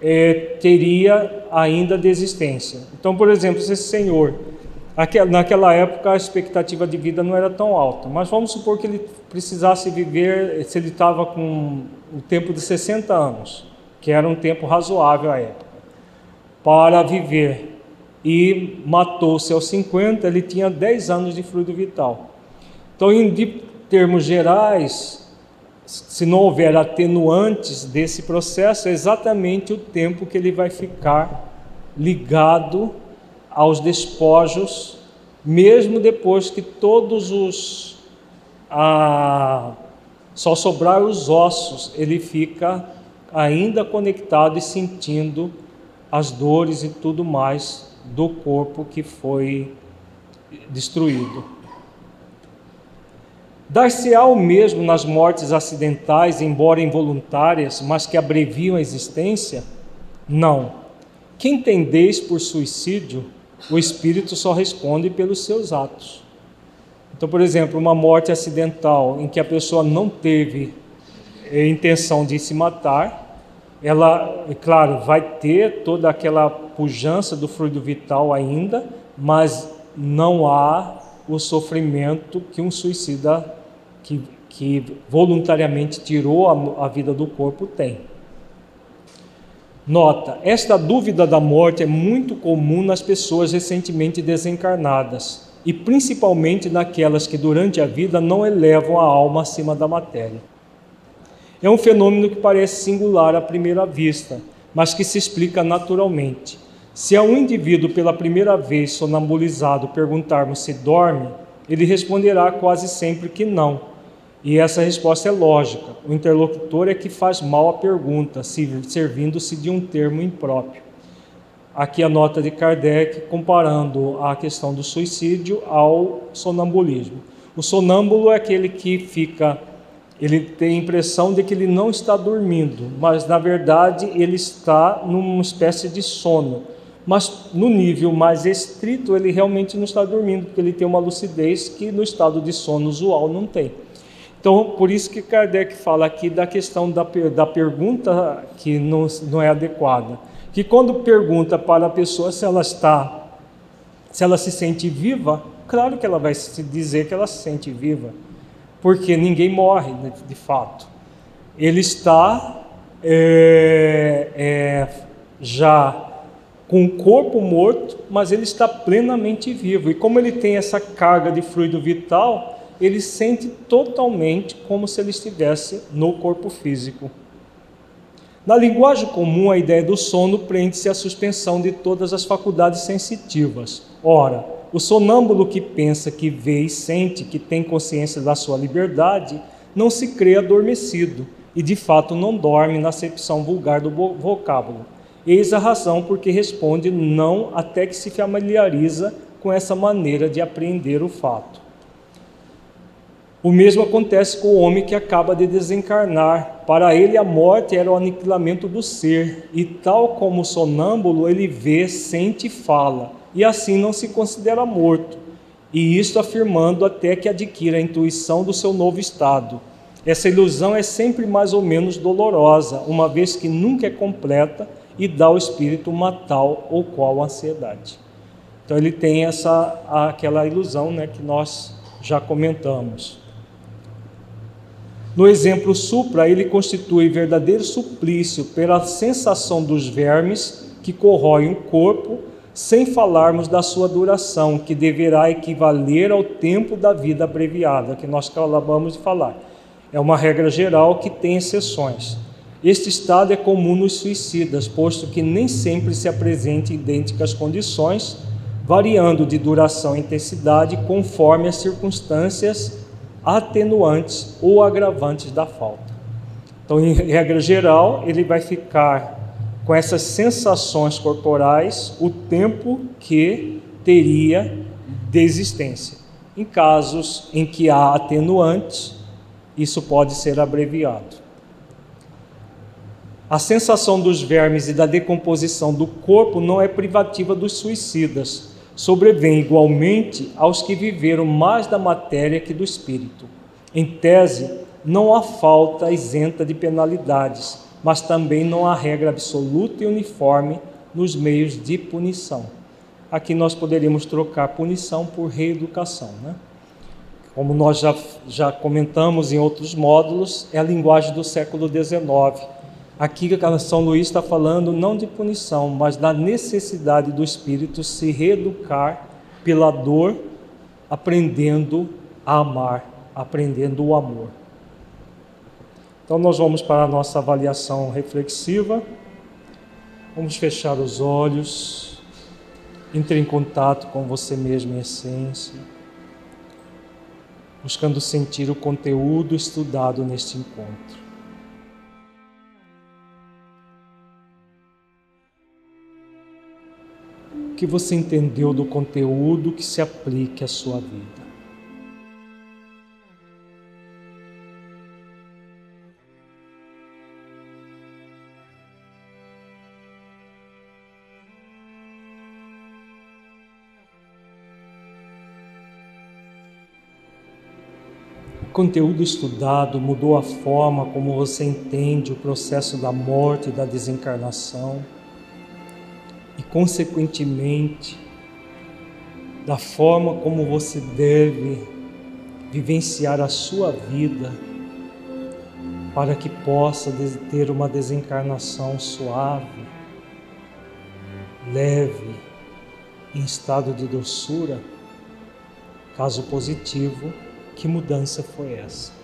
é, teria ainda de existência. Então, por exemplo, se esse senhor, naquela época a expectativa de vida não era tão alta, mas vamos supor que ele precisasse viver, se ele estava com o tempo de 60 anos, que era um tempo razoável à época, para viver e matou-se aos 50, ele tinha 10 anos de fluido vital. Então, em termos gerais, se não houver atenuantes desse processo, é exatamente o tempo que ele vai ficar ligado aos despojos, mesmo depois que todos os. Ah, só sobrar os ossos, ele fica ainda conectado e sentindo as dores e tudo mais do corpo que foi destruído. Dar-se-á o mesmo nas mortes acidentais, embora involuntárias, mas que abreviam a existência? Não. Quem entendeis por suicídio, o espírito só responde pelos seus atos. Então, por exemplo, uma morte acidental em que a pessoa não teve eh, intenção de se matar, ela, é claro, vai ter toda aquela pujança do fluido vital ainda, mas não há o sofrimento que um suicida que, que voluntariamente tirou a, a vida do corpo tem. Nota: esta dúvida da morte é muito comum nas pessoas recentemente desencarnadas e principalmente naquelas que durante a vida não elevam a alma acima da matéria. É um fenômeno que parece singular à primeira vista, mas que se explica naturalmente. Se a um indivíduo pela primeira vez sonambulizado perguntarmos se dorme, ele responderá quase sempre que não. E essa resposta é lógica. O interlocutor é que faz mal a pergunta, servindo-se de um termo impróprio. Aqui a nota de Kardec comparando a questão do suicídio ao sonambulismo. O sonâmbulo é aquele que fica ele tem a impressão de que ele não está dormindo, mas na verdade ele está numa espécie de sono. mas no nível mais estrito ele realmente não está dormindo, porque ele tem uma lucidez que no estado de sono usual não tem. Então, por isso que Kardec fala aqui da questão da, da pergunta que não, não é adequada. Que quando pergunta para a pessoa se ela está, se ela se sente viva, claro que ela vai dizer que ela se sente viva, porque ninguém morre de, fato. Ele está é, é, já com o corpo morto, mas ele está plenamente vivo. E como ele tem essa carga de fluido vital, ele sente totalmente como se ele estivesse no corpo físico. Na linguagem comum, a ideia do sono prende-se à suspensão de todas as faculdades sensitivas. Ora, o sonâmbulo que pensa, que vê e sente, que tem consciência da sua liberdade, não se crê adormecido e de fato não dorme na acepção vulgar do vocábulo. Eis a razão por que responde não até que se familiariza com essa maneira de apreender o fato. O mesmo acontece com o homem que acaba de desencarnar. Para ele, a morte era o aniquilamento do ser, e tal como o sonâmbulo, ele vê, sente e fala, e assim não se considera morto, e isto afirmando até que adquira a intuição do seu novo estado. Essa ilusão é sempre mais ou menos dolorosa, uma vez que nunca é completa e dá ao espírito uma tal ou qual ansiedade. Então ele tem essa aquela ilusão, né, que nós já comentamos. No exemplo supra, ele constitui verdadeiro suplício pela sensação dos vermes que corroem o corpo, sem falarmos da sua duração, que deverá equivaler ao tempo da vida abreviada, que nós acabamos de falar. É uma regra geral que tem exceções. Este estado é comum nos suicidas, posto que nem sempre se apresenta idênticas condições, variando de duração e intensidade conforme as circunstâncias atenuantes ou agravantes da falta. Então, em regra geral, ele vai ficar com essas sensações corporais o tempo que teria de existência. Em casos em que há atenuantes, isso pode ser abreviado. A sensação dos vermes e da decomposição do corpo não é privativa dos suicidas, sobrevém igualmente aos que viveram mais da matéria que do espírito. Em tese, não há falta isenta de penalidades, mas também não há regra absoluta e uniforme nos meios de punição. Aqui nós poderíamos trocar punição por reeducação, né? Como nós já, já comentamos em outros módulos, é a linguagem do século XIX Aqui a São Luís está falando não de punição, mas da necessidade do espírito se reeducar pela dor, aprendendo a amar, aprendendo o amor. Então nós vamos para a nossa avaliação reflexiva. Vamos fechar os olhos, entre em contato com você mesmo em essência, buscando sentir o conteúdo estudado neste encontro. Que você entendeu do conteúdo que se aplique à sua vida. O conteúdo estudado mudou a forma como você entende o processo da morte e da desencarnação consequentemente, da forma como você deve vivenciar a sua vida para que possa ter uma desencarnação suave, leve, em estado de doçura. Caso positivo, que mudança foi essa?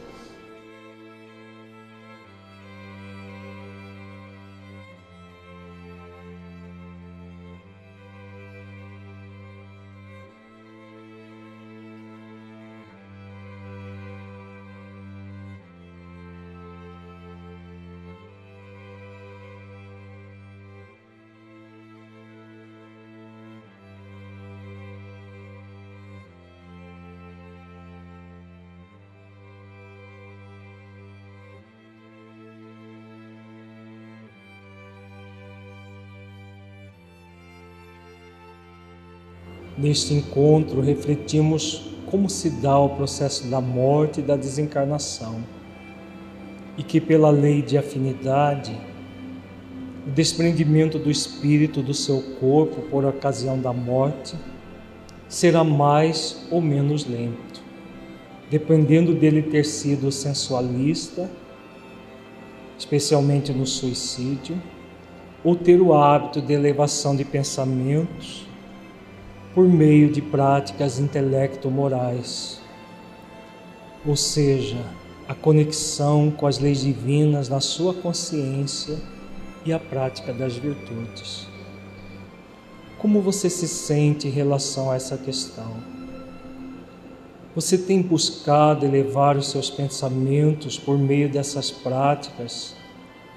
Neste encontro, refletimos como se dá o processo da morte e da desencarnação, e que, pela lei de afinidade, o desprendimento do espírito do seu corpo por ocasião da morte será mais ou menos lento, dependendo dele ter sido sensualista, especialmente no suicídio, ou ter o hábito de elevação de pensamentos por meio de práticas intelecto-morais, ou seja, a conexão com as leis divinas na sua consciência e a prática das virtudes. Como você se sente em relação a essa questão? Você tem buscado elevar os seus pensamentos por meio dessas práticas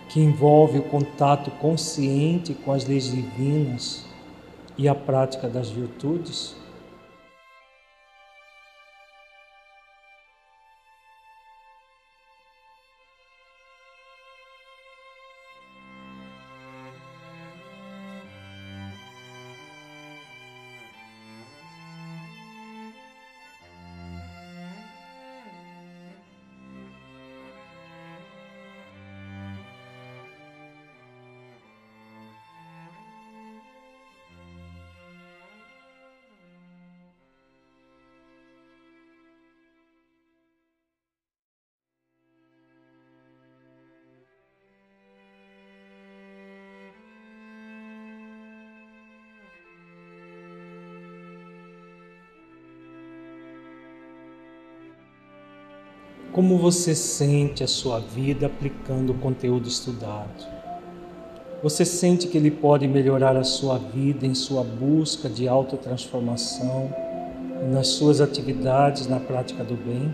que envolvem o contato consciente com as leis divinas e a prática das virtudes? Como você sente a sua vida aplicando o conteúdo estudado? Você sente que ele pode melhorar a sua vida em sua busca de autotransformação, nas suas atividades na prática do bem?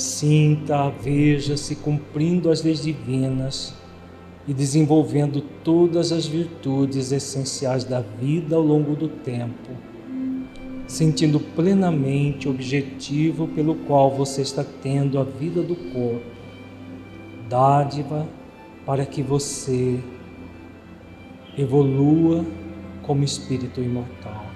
Sinta, veja-se cumprindo as leis divinas e desenvolvendo todas as virtudes essenciais da vida ao longo do tempo, sentindo plenamente o objetivo pelo qual você está tendo a vida do corpo, dádiva para que você evolua como espírito imortal.